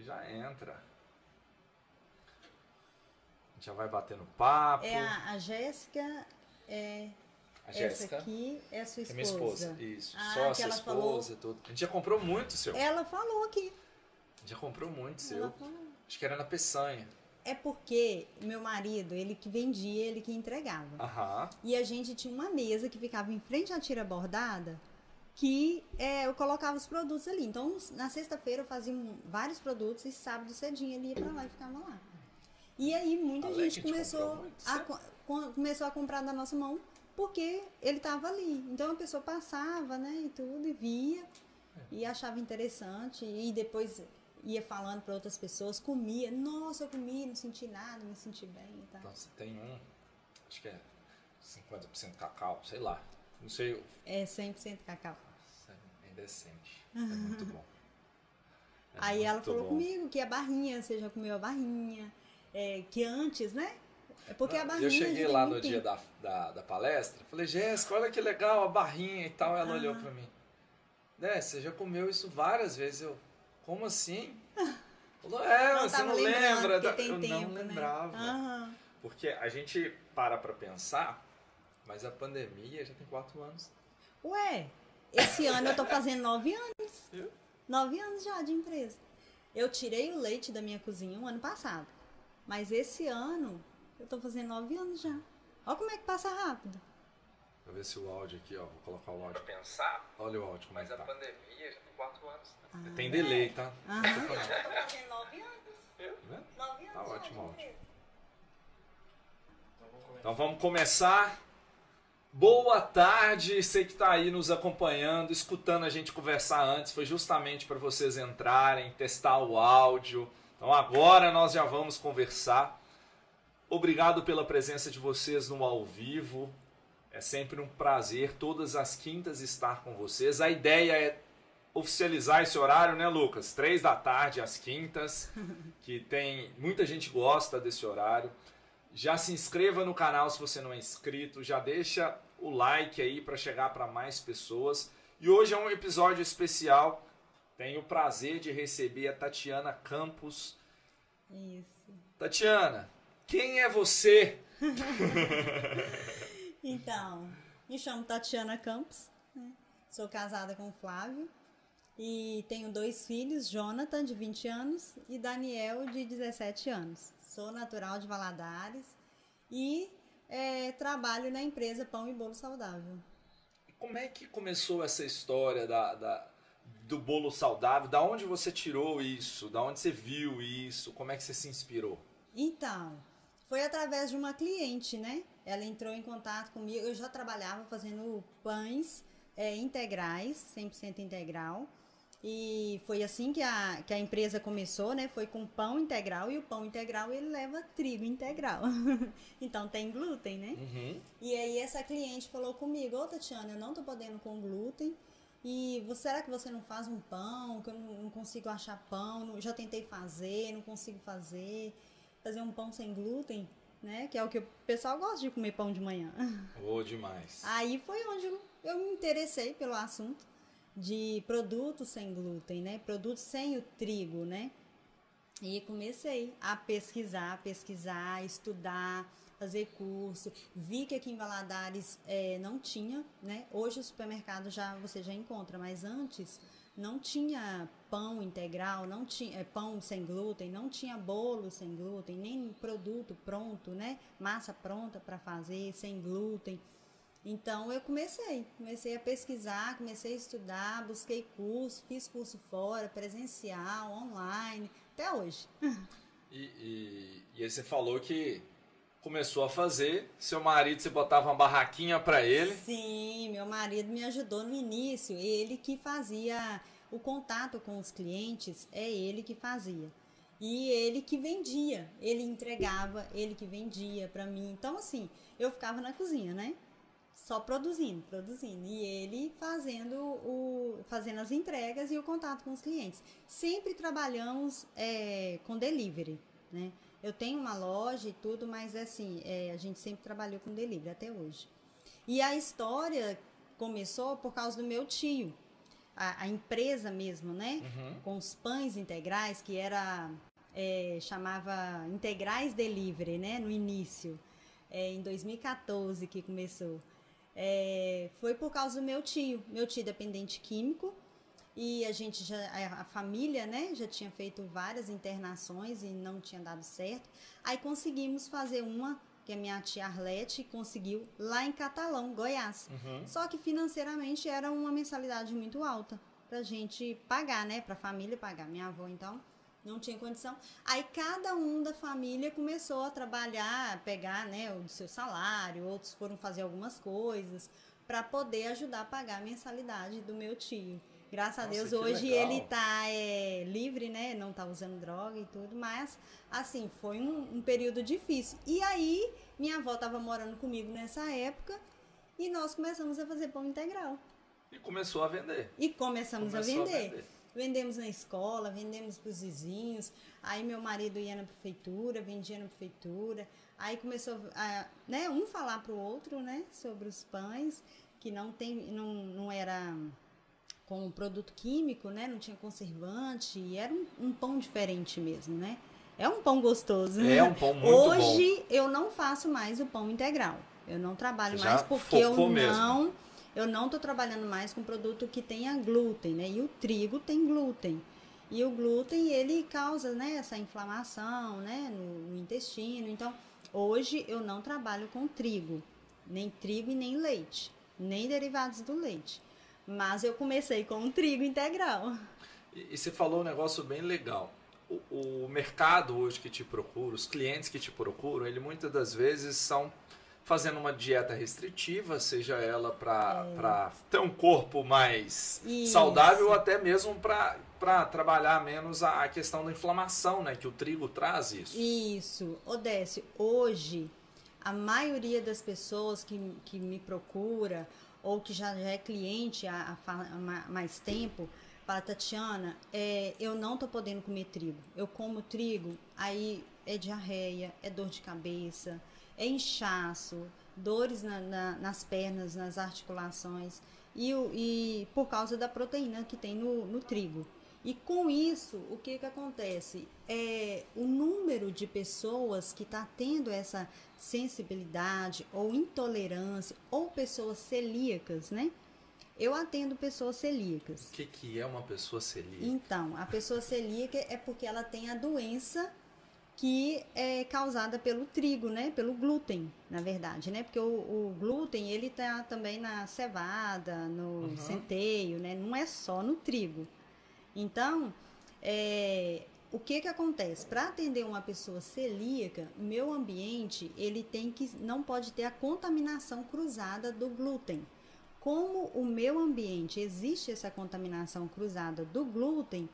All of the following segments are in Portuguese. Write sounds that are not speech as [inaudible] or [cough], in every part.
E já entra. A gente já vai batendo papo. É a, a Jéssica, é, A essa Jéssica. aqui é a sua É esposa. minha esposa. Isso. Ah, Sócia, ela esposa, falou- tudo. A gente já comprou muito seu. Ela falou aqui. Já comprou muito seu. Ela falou. Acho que era na Peçanha. É porque meu marido, ele que vendia, ele que entregava. Aham. E a gente tinha uma mesa que ficava em frente à tira bordada que é, eu colocava os produtos ali. Então, na sexta-feira eu fazia um- vários produtos e sábado cedinho ele ia pra lá e ficava lá. E aí muita a gente começou a, certo? co- co- começou a comprar da nossa mão porque ele estava ali. Então a pessoa passava, né, e tudo, e via, e achava interessante, e depois ia falando para outras pessoas, comia, nossa, eu comi, não senti nada, me senti bem e tal. Então você tem um, acho que é 50% cacau, sei lá. Não sei, É 100% cacau. Isso é muito bom. É Aí ela falou bom. comigo que a barrinha, você já comeu a barrinha, é, que antes, né? É porque a barrinha. Eu cheguei lá no dia da, da, da palestra, falei, Jéssica, olha que legal a barrinha e tal. Ela olhou Ah. pra mim. Né, você já comeu isso várias vezes. Eu, como assim? [laughs] Falou, é, Não você não lembra. da- eu tempo, não né? lembrava. Aham. Porque a gente para pra pensar, mas a pandemia já tem quatro anos. Ué, esse ano eu tô fazendo nove anos. Viu? Nove anos já de empresa. Eu tirei o leite da minha cozinha um ano passado. Mas esse ano eu tô fazendo nove anos já. Olha como é que passa rápido. Deixa eu ver se o áudio aqui, ó. Vou colocar o áudio. Pensar. Olha o áudio como é que tá. pandemia já tem quatro anos. Ah, Tem delay, tá? Aham. Eu tô fazendo nove anos. Tá vendo? Nove anos Tá ótimo, ótimo. Então vamos começar. Boa tarde, você que está aí nos acompanhando, escutando a gente conversar antes, foi justamente para vocês entrarem, testar o áudio. Então agora nós já vamos conversar. Obrigado pela presença de vocês no ao vivo. É sempre um prazer todas as quintas estar com vocês. A ideia é oficializar esse horário, né, Lucas? Três da tarde às quintas, que tem muita gente gosta desse horário. Já se inscreva no canal se você não é inscrito, já deixa o like aí para chegar para mais pessoas. E hoje é um episódio especial. Tenho o prazer de receber a Tatiana Campos. Isso. Tatiana, quem é você? [laughs] Então, me chamo Tatiana Campos, né? sou casada com o Flávio e tenho dois filhos, Jonathan, de 20 anos, e Daniel, de 17 anos. Sou natural de Valadares e eh, trabalho na empresa Pão e Bolo Saudável. Como é que começou essa história da, da- do bolo saudável? Da onde você tirou isso? Da onde você viu isso? Como é que você se inspirou? Então, foi através de uma cliente, né? Ela entrou em contato comigo. Eu já trabalhava fazendo pães é, integrais, 100% integral. E foi assim que a, que a empresa começou, né? Foi com pão integral e o pão integral ele leva trigo integral. [laughs] então tem glúten, né? Uhum. E aí essa cliente falou comigo, ô Tatiana, eu não tô podendo com glúten. E você- será que você não faz um pão? Que eu não, não consigo achar pão, não- já tentei fazer, não consigo fazer. Fazer um pão sem glúten, né? Que é o que o pessoal gosta de comer pão de manhã. Oh, demais. Aí foi onde eu, eu me interessei pelo assunto de produtos sem glúten, né? Produtos sem o trigo, né? E comecei a pesquisar, pesquisar, estudar, fazer curso. Vi que aqui em Valadares eh, não tinha, né? Hoje o supermercado já você já encontra, mas antes não tinha pão integral, não tinha eh, pão sem glúten, não tinha bolo sem glúten, nem produto pronto, né? Massa pronta para fazer sem glúten. Então eu comecei, comecei a pesquisar, comecei a estudar, busquei curso, fiz curso fora, presencial, online, até hoje. [laughs] E, e, e aí você falou que começou a fazer, seu marido, você botava uma barraquinha pra ele. Sim, meu marido me ajudou no início, ele que fazia o contato com os clientes, é ele que fazia. E ele que vendia, ele entregava, ele que vendia para mim. Então assim, eu ficava na cozinha, né? Só produzindo, produzindo. E ele fazendo, o, fazendo as entregas e o contato com os clientes. Sempre trabalhamos é, com delivery, né? Eu tenho uma loja e tudo, mas assim, é, a gente sempre trabalhou com delivery até hoje. E a história começou por causa do meu tio. a, a empresa mesmo, né? Uhum. Com os pães integrais, que era é, chamava Integrais Delivery, né? No início, é, em 2014 que começou. É, foi por causa do meu tio, meu tio dependente químico, e a gente já, a família, né, já tinha feito várias internações e não tinha dado certo. Aí conseguimos fazer uma que a minha tia Arlete conseguiu lá em Catalão, Goiás. Uhum. Só que financeiramente era uma mensalidade muito alta pra gente pagar, né, pra família pagar. Minha avó então não tinha condição. Aí cada um da família começou a trabalhar, pegar, né, o seu salário, outros foram fazer algumas coisas para poder ajudar a pagar a mensalidade do meu tio. Graças Nossa, a Deus, hoje legal. ele tá é, livre, né? Não tá usando droga e tudo, mas assim, foi um, um período difícil. E aí, minha avó tava morando comigo nessa época e nós começamos a fazer pão integral. E começou a vender. E começamos Começou a vender. A vender. Vendemos na escola, vendemos para os vizinhos. Aí meu marido ia na prefeitura, vendia na prefeitura. Aí começou a, né, um falar para o outro, né, sobre os pães, que não tem, não, não era com produto químico, né, não tinha conservante, e era um, um pão diferente mesmo, né? É um pão gostoso. É um pão muito Hoje bom. eu não faço mais o pão integral. Eu não trabalho mais porque eu não mesmo eu não estou trabalhando mais com produto que tenha glúten, né? E o trigo tem glúten. E o glúten, ele causa, né, essa inflamação, né, no, no intestino. Então, hoje eu não trabalho com trigo, nem trigo e nem leite, nem derivados do leite. Mas eu comecei com o trigo integral. E, e você falou um negócio bem legal. O, o mercado hoje que te procura, os clientes que te procuram, ele muitas das vezes são fazendo uma dieta restritiva, seja ela para é. ter um corpo mais Isso. saudável ou até mesmo para trabalhar menos a, a, questão da inflamação, né? Que o trigo traz isso. Isso. Odécio, hoje a maioria das pessoas que, que me procura ou que já, já é cliente há, há mais tempo, fala, Tatiana, é, eu não tô podendo comer trigo. Eu como trigo, aí é diarreia, é dor de cabeça, inchaço, dores na, na, nas pernas, nas articulações e, e, por causa da proteína que tem no, no trigo. E com isso, o que, que acontece? É, o número de pessoas que está tendo essa sensibilidade ou intolerância, ou pessoas celíacas, né? Eu atendo pessoas celíacas. O que, que é uma pessoa celíaca? Então, a pessoa celíaca é porque ela tem a doença que é causada pelo trigo, né? Pelo glúten, na verdade, né? Porque o, o glúten, ele tá também na cevada, no uhum. centeio, né? Não é só no trigo. Então, é, o que que acontece? Para atender uma pessoa celíaca, meu ambiente, ele tem que não pode ter a contaminação cruzada do glúten. Como o meu ambiente existe essa contaminação cruzada do glúten,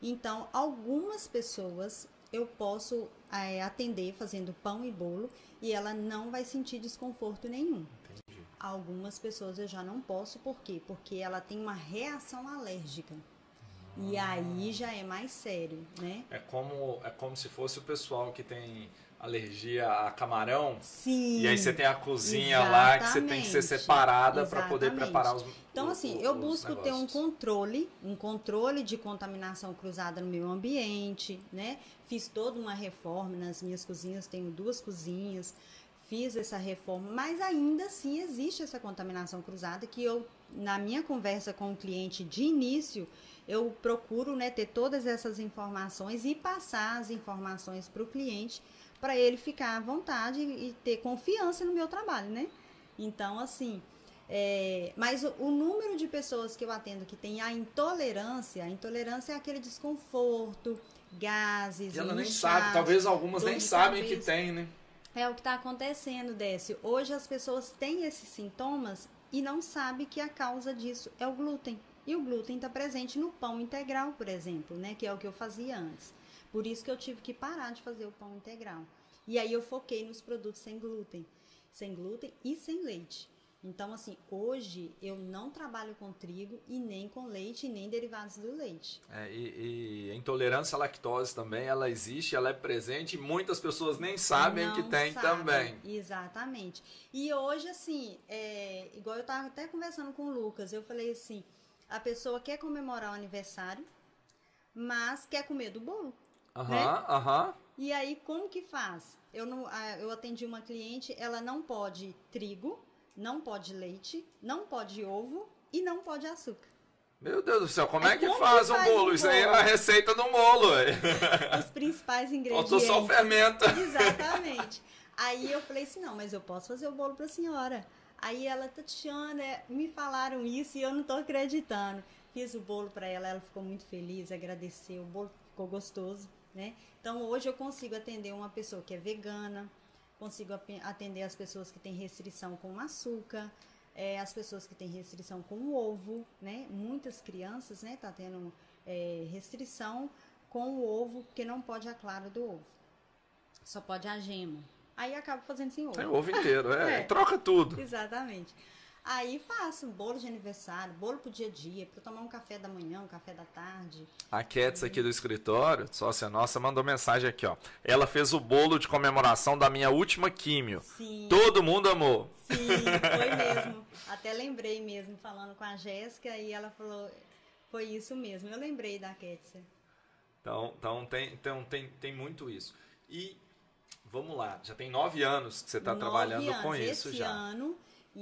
então algumas pessoas eu posso é, atender fazendo pão e bolo e ela não vai sentir desconforto nenhum. Entendi. Algumas pessoas eu já não posso, por quê? Porque ela tem uma reação alérgica. Ah. E aí já é mais sério, né? É como, é como se fosse o pessoal que tem alergia a camarão. Sim. E aí você tem a cozinha lá que você tem que ser separada para poder preparar os Então assim, eu busco ter um controle, um controle de contaminação cruzada no meu ambiente, né? Fiz toda uma reforma nas minhas cozinhas, tenho duas cozinhas. Fiz essa reforma, mas ainda assim existe essa contaminação cruzada que eu na minha conversa com o cliente de início, eu procuro né, ter todas essas informações e passar as informações para o cliente para ele ficar à vontade e ter confiança no meu trabalho, né? Então, assim, é, mas o, o, número de pessoas que eu atendo que tem a intolerância, a intolerância é aquele desconforto, gases, e ela nem sabe, talvez algumas nem sabem que tem, né? É o que está acontecendo, Décio. Hoje as pessoas têm esses sintomas e não sabem que a causa disso é o glúten. E o glúten está presente no pão integral, por exemplo, né? Que é o que eu fazia antes. Por isso que eu tive que parar de fazer o pão integral. E aí eu foquei nos produtos sem glúten, sem glúten e sem leite. Então, assim, hoje eu não trabalho com trigo e nem com leite e nem derivados do leite. É, e, e, a intolerância à lactose também, ela existe, ela é presente e muitas pessoas nem sabem não que tem sabem. também. Exatamente. E hoje, assim, é, igual eu estava até conversando com o Lucas, eu falei assim, a pessoa quer comemorar o aniversário, mas quer comer do bolo. Aham, né? aham. E aí, como que faz? Eu, não, eu atendi uma cliente, ela não pode trigo, não pode leite, não pode ovo e não pode açúcar. Meu Deus do céu, como é, É que como faz que um faz bolo? um Isso aí é bolo? a receita do bolo. Os principais [laughs] ingredientes. Faltou só o fermento. [laughs] Exatamente. Aí eu falei assim, não, mas eu posso fazer o bolo pra senhora. Aí ela, Tatiana, me falaram isso e eu não tô acreditando. Fiz o bolo pra ela, ela ficou muito feliz, agradeceu, o bolo ficou gostoso, né? Então hoje eu consigo atender uma pessoa que é vegana, consigo atender as pessoas que têm restrição com açúcar, é, as pessoas que têm restrição com o ovo, né? Muitas crianças, né, tá tendo é, restrição com o ovo, porque não pode a clara do ovo. Só pode a gema. Aí acaba fazendo sem ovo. O ovo inteiro, é, [laughs] É. troca tudo. Exatamente. Aí faço bolo de aniversário, bolo pro dia a dia, para tomar um café da manhã, um café da tarde. A Cats aqui do escritório, sócia nossa, mandou mensagem aqui, ó. Ela fez o bolo de comemoração da minha última químio. Sim, Todo mundo amou. sim, foi mesmo. Até lembrei mesmo, falando com a Jéssica, e ela falou, foi isso mesmo. Eu lembrei da Kétia. Então, então, tem, então tem, tem muito isso. E vamos lá, já tem nove anos que você está trabalhando anos. com isso Esse já. ano,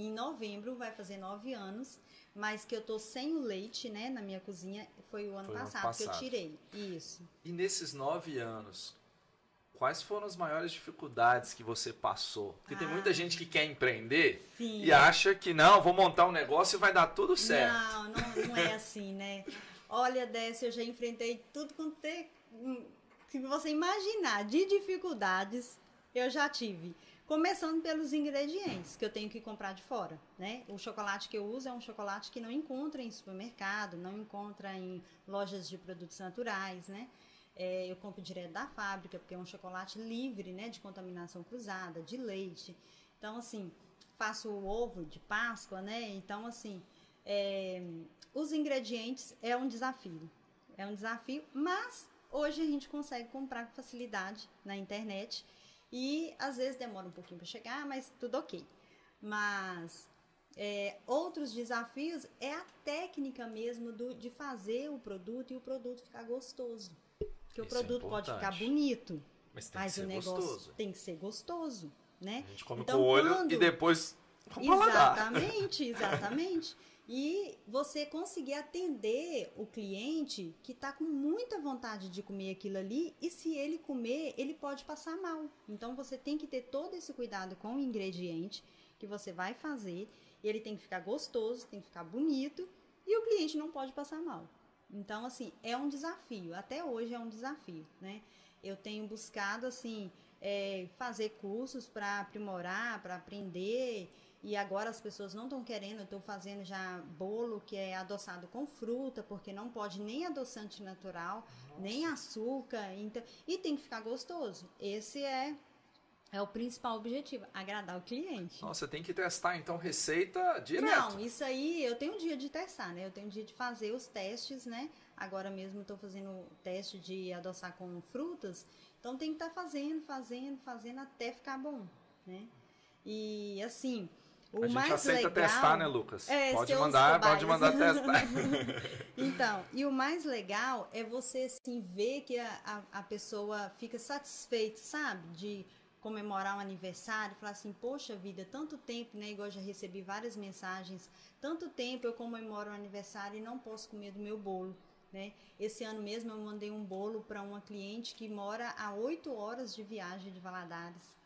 em novembro, vai fazer nove anos. Mas que eu tô sem o leite, né, na minha cozinha, foi o ano, Foi o ano passado, que eu passado. tirei. Isso. E nesses nove anos, quais foram as maiores dificuldades que você passou? Porque tem Ah. muita gente que quer empreender Sim. e acha que não, vou montar um negócio e vai dar tudo certo. Não, não, não é assim, né? Olha, Décio, eu já enfrentei tudo quanto é. hum, Se você imaginar de dificuldades, eu já tive. Começando pelos ingredientes que eu tenho que comprar de fora, né? O chocolate que eu uso é um chocolate que não encontra em supermercado, não encontra em lojas de produtos naturais, né? É, eu compro direto da fábrica, porque é um chocolate livre, né? De contaminação cruzada, de leite. Então, assim, faço o ovo de Páscoa, né? Então, assim, é, os ingredientes é um desafio. É um desafio, mas hoje a gente consegue comprar com facilidade na internet. E às vezes demora um pouquinho para chegar, mas tudo ok. Mas é, outros desafios é a técnica mesmo do, de fazer o produto e o produto ficar gostoso. Porque o Isso é produto pode ficar bonito, Mas tem mas que o ser negócio gostoso. tem que ser gostoso, né? A gente come Então, com o olho quando- e depois com o paladar. Exatamente, exatamente. [laughs] E você conseguir atender o cliente que está com muita vontade de comer aquilo ali e se ele comer, ele pode passar mal. Então você tem que ter todo esse cuidado com o ingrediente que você vai fazer. Ele tem que ficar gostoso, tem que ficar bonito e o cliente não pode passar mal. Então, assim, é um desafio. Até hoje é um desafio, né? Eu tenho buscado, assim, é, fazer cursos para aprimorar, para aprender. E agora as pessoas não estão querendo, estou fazendo já bolo que é adoçado com fruta, porque não pode nem adoçante natural, nem açúcar. Então, e tem que ficar gostoso. Esse é, é o principal objetivo, agradar o cliente. Nossa, tem que testar então receita direto. Não, isso aí eu tenho um dia de testar, né? Eu tenho um dia de fazer os testes, né? Agora mesmo estou fazendo o teste de adoçar com frutas. Então tem que estar fazendo, fazendo, fazendo até ficar bom, né? E assim, o a gente aceita legal... testar, né, Lucas? É, pode mandar, pode mandar [laughs] testar. Então, e o mais legal é você assim ver que a, a, a pessoa fica satisfeita, sabe? De comemorar um aniversário, falar assim, poxa vida, tanto tempo, né? Igual eu já recebi várias mensagens, tanto tempo eu comemoro um aniversário e não posso comer do meu bolo. Né? Esse ano mesmo eu mandei um bolo para uma cliente que mora a 8 horas de viagem de Valadares.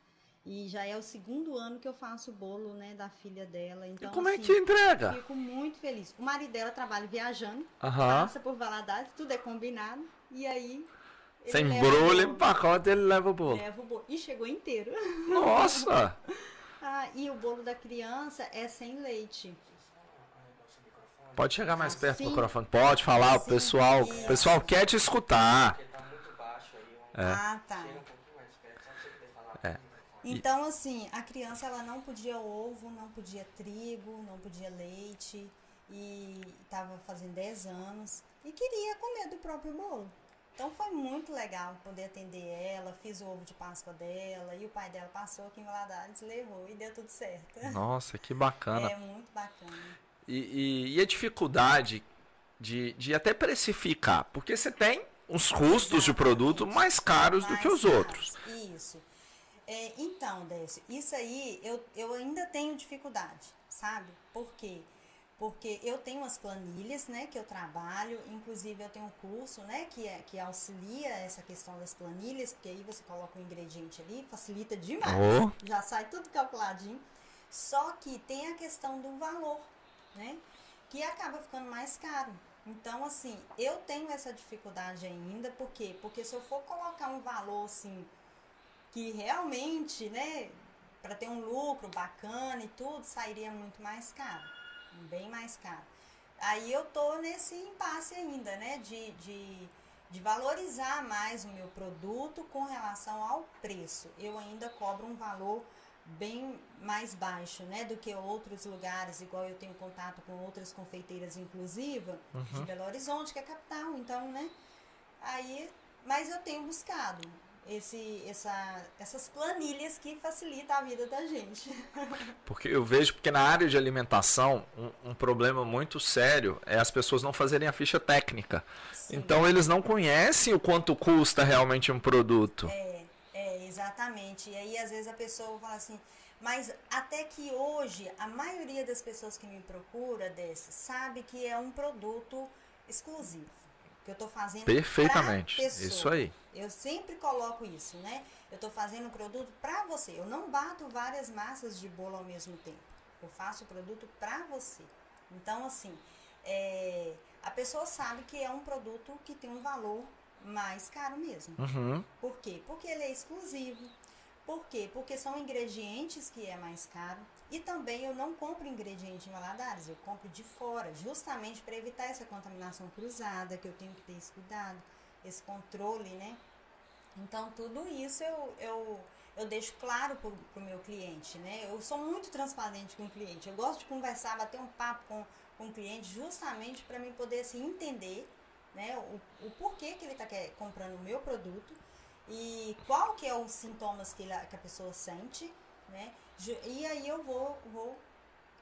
E já é o segundo ano que eu faço o bolo, né, da filha dela. E Então, como é assim, que entrega? Fico muito feliz. O marido dela trabalha viajando, Aham. passa por Valadares, tudo é combinado. E aí. Você o embrulha, bolo, empacota e ele leva o bolo. Leva o bolo. E chegou inteiro. Nossa! [laughs] Ah, e o bolo da criança é sem leite. Pode chegar mais perto do Assim? microfone. Pode falar, o Assim, pessoal, o pessoal quer te escutar. Porque tá muito baixo aí. É. Ah, tá. Chega um pouquinho mais perto, só pra você poder falar. É. no microfone. Então, assim, a criança ela não podia ovo, não podia trigo, não podia leite. E estava fazendo 10 anos. E queria comer do próprio bolo. Então foi muito legal poder atender ela, fiz o ovo de Páscoa dela, e o pai dela passou aqui em Valadares, levou e deu tudo certo. Nossa, que bacana. É muito bacana. E, e- e a dificuldade de, de até precificar, porque você tem uns custos de produto mais caros do Mais que os caros. outros. Isso. É, então, Décio, isso aí eu, eu ainda tenho dificuldade, sabe? Por quê? Porque eu tenho umas planilhas, né, que eu trabalho, inclusive eu tenho um curso, né, que, é, que auxilia essa questão das planilhas, porque aí você coloca o ingrediente ali, facilita demais. Oh. Já sai tudo calculadinho. Só que tem a questão do valor, né? Que acaba ficando mais caro. Então, assim, eu tenho essa dificuldade ainda, por quê? Porque se eu for colocar um valor, assim, que realmente, né, para ter um lucro bacana e tudo, sairia muito mais caro, bem mais caro. Aí eu tô nesse impasse ainda, né, de, de, de valorizar mais o meu produto com relação ao preço. Eu ainda cobro um valor bem mais baixo, né, do que outros lugares, igual eu tenho contato com outras confeiteiras inclusiva de Belo Horizonte, que é capital, então, né, aí, mas eu tenho buscado esse, essa, essas planilhas que facilitam a vida da gente. [laughs] Porque eu vejo porque na área de alimentação um, um problema muito sério é as pessoas não fazerem a ficha técnica. Sim. Então eles não conhecem o quanto custa realmente um produto. É, é, exatamente. E aí, às vezes, a pessoa fala assim, mas até que hoje, a maioria das pessoas que me procura desse sabe que é um produto exclusivo. Que eu tô fazendo Perfeitamente. Isso aí. Eu sempre coloco isso, né? Eu tô fazendo o produto pra você. Eu não bato várias massas de bolo ao mesmo tempo. Eu faço o produto pra você. Então, assim, é, a pessoa sabe que é um produto que tem um valor mais caro mesmo. Uhum. Por quê? Porque ele é exclusivo. Por quê? Porque são ingredientes que é mais caro. E também eu não compro ingrediente em Valadares, eu compro de fora, justamente para evitar essa contaminação cruzada, que eu tenho que ter esse cuidado, esse controle, né? Então, tudo isso eu, eu, eu deixo claro para o meu cliente, né? Eu sou muito transparente com o cliente. Eu gosto de conversar, bater um papo com, com o cliente, justamente para mim poder assim, entender né, o, o porquê que ele está comprando o meu produto e qual que é os sintomas que, que a pessoa sente, né? E aí eu vou, vou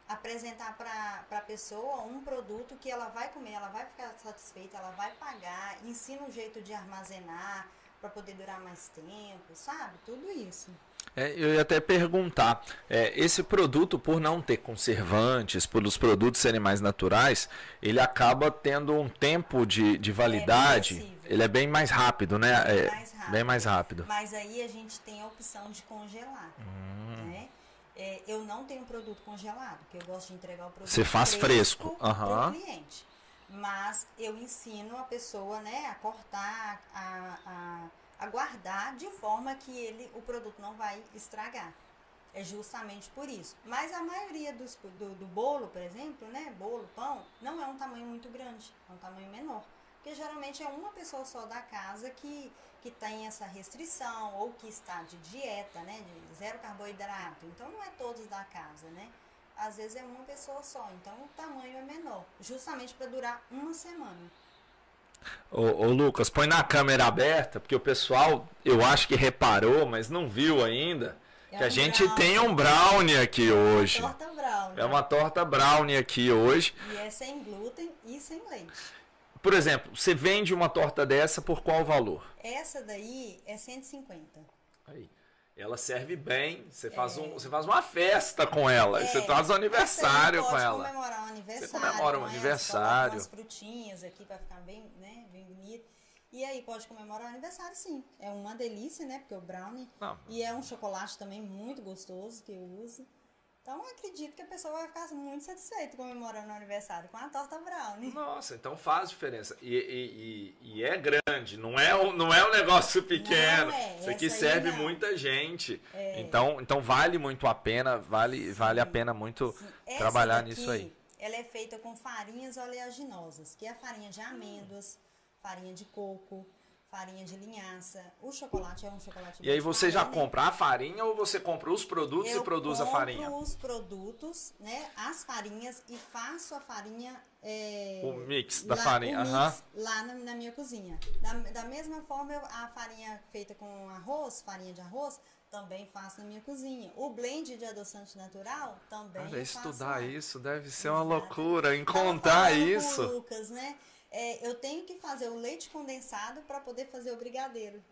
apresentar para a pessoa um produto que ela vai comer, ela vai ficar satisfeita, ela vai pagar, ensina um jeito de armazenar para poder durar mais tempo, sabe? Tudo isso. É, eu ia até perguntar, é, esse produto, por não ter conservantes, por os produtos serem mais naturais, ele acaba tendo um tempo de, de validade, perecível. Ele é bem mais rápido, né? É, mais rápido. Bem mais rápido. Mas aí a gente tem a opção de congelar, Hum. né? É, eu não tenho produto congelado, porque eu gosto de entregar o produto Você faz fresco, para aham. o cliente. Mas eu ensino a pessoa, né, a cortar, a, a, a guardar de forma que ele, o produto não vai estragar. É justamente por isso. Mas a maioria dos, do, do bolo, por exemplo, né, bolo, pão, não é um tamanho muito grande, é um tamanho menor. Porque geralmente é uma pessoa só da casa que, que tem essa restrição ou que está de dieta, né, de zero carboidrato. Então não é todos da casa, né? Às vezes é uma pessoa só, então o tamanho é menor, justamente para durar uma semana. Ô, ô, Lucas, põe na câmera aberta, porque o pessoal, eu acho que reparou, mas não viu ainda, É que a um gente brownie. tem um brownie aqui hoje. Torta brown. É uma torta brownie aqui hoje. E é sem glúten e sem leite. Por exemplo, você vende uma torta dessa por qual valor? Essa daí é 150. Aí. Ela serve bem, você faz, um, você faz uma festa com ela, você faz um aniversário com ela. pode comemorar um aniversário. comemora um com essa, aniversário. coloca umas frutinhas aqui para ficar bem, né, bem bonito. E aí pode comemorar o aniversário, sim. É uma delícia, né? Porque o brownie Não. e é um chocolate também muito gostoso que eu uso. Então eu acredito que a pessoa vai ficar muito satisfeita comemorando o aniversário com a torta brownie. Nossa, então faz diferença. E, e- e- e é grande, não é, um, não é um negócio pequeno. É, Isso aqui serve muita gente. É. Então, então vale muito a pena, vale, vale a pena muito trabalhar daqui, nisso aí. Ela é feita com farinhas oleaginosas, que é farinha de amêndoas, farinha de coco, farinha de linhaça. O chocolate é um chocolate E aí você já palha, né? compra a farinha ou você compra os produtos Eu e produz a compro farinha? os produtos, né? As farinhas e faço a farinha. é, O mix da lá- farinha, mix lá na, na minha cozinha. Da, da mesma forma, eu- a farinha feita com arroz, farinha de arroz, também faço na minha cozinha. O blend de adoçante natural também. Cara, eu estudar lá. isso deve ser uma Exato. loucura. Encontrar isso. Lucas, né? É, eu tenho que fazer o leite condensado para poder fazer o brigadeiro.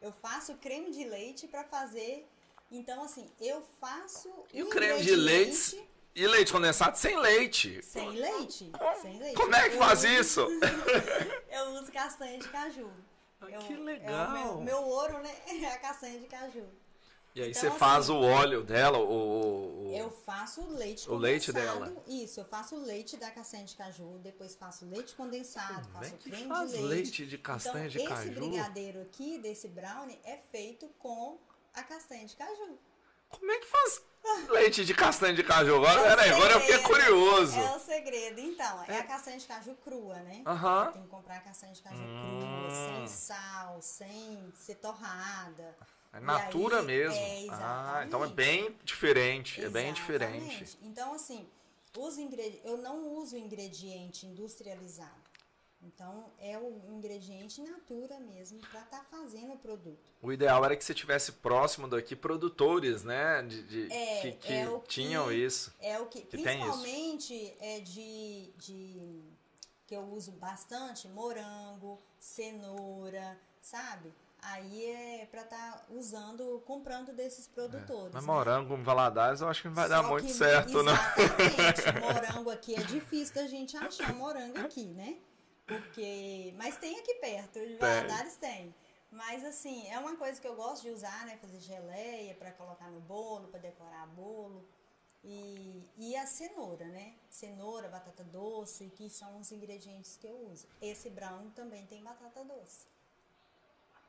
Eu faço creme de leite para fazer. Então, assim, eu faço. E o creme de leite? ingrediente E leite condensado sem leite. Sem leite. Sem leite. Como é que Eu faz uso- isso? [laughs] Eu uso castanha de caju. Ah, Eu- que É o legal. meu, meu ouro, né? [laughs] É a castanha de caju. E aí Então, você assim, faz o óleo dela, o. o- Eu faço o leite O leite condensado. Isso, eu faço o leite da castanha de caju, depois faço o leite condensado, Como faço é creme faz de leite. leite de castanha então, de esse caju? brigadeiro aqui, desse brownie, é feito com a castanha de caju. Como é que faz [laughs] leite de castanha de caju? Agora, É peraí, agora eu fiquei curioso. É o segredo. Então, é, É. a castanha de caju crua, né? Aham. Você tem que comprar a castanha de caju Hum. crua, sem sal, sem ser torrada. É natura aí, mesmo. é, ah, então é exatamente. bem diferente. É bem Exatamente. diferente. Então, assim, os ingredi- eu não uso ingrediente industrializado. Então, é o ingrediente natura mesmo para estar fazendo o produto. O ideal era que você tivesse próximo daqui produtores, né? De, de- É, que que é o que- tinham isso. É o que, Que tem isso. principalmente é de, de que eu uso bastante morango, cenoura, sabe? Aí é para estar usando, comprando desses produtores. Mas né? morango em Valadares eu acho que não vai dar Só muito que- certo, né? [laughs] Morango aqui é difícil da gente achar morango aqui, né? Porque. Mas tem aqui perto, de Valadares tem. Mas assim, é uma coisa que eu gosto de usar, né? Fazer geleia para colocar no bolo, para decorar bolo. E, e a cenoura, né? Cenoura, batata doce, que são os ingredientes que eu uso. Esse brown também tem batata doce.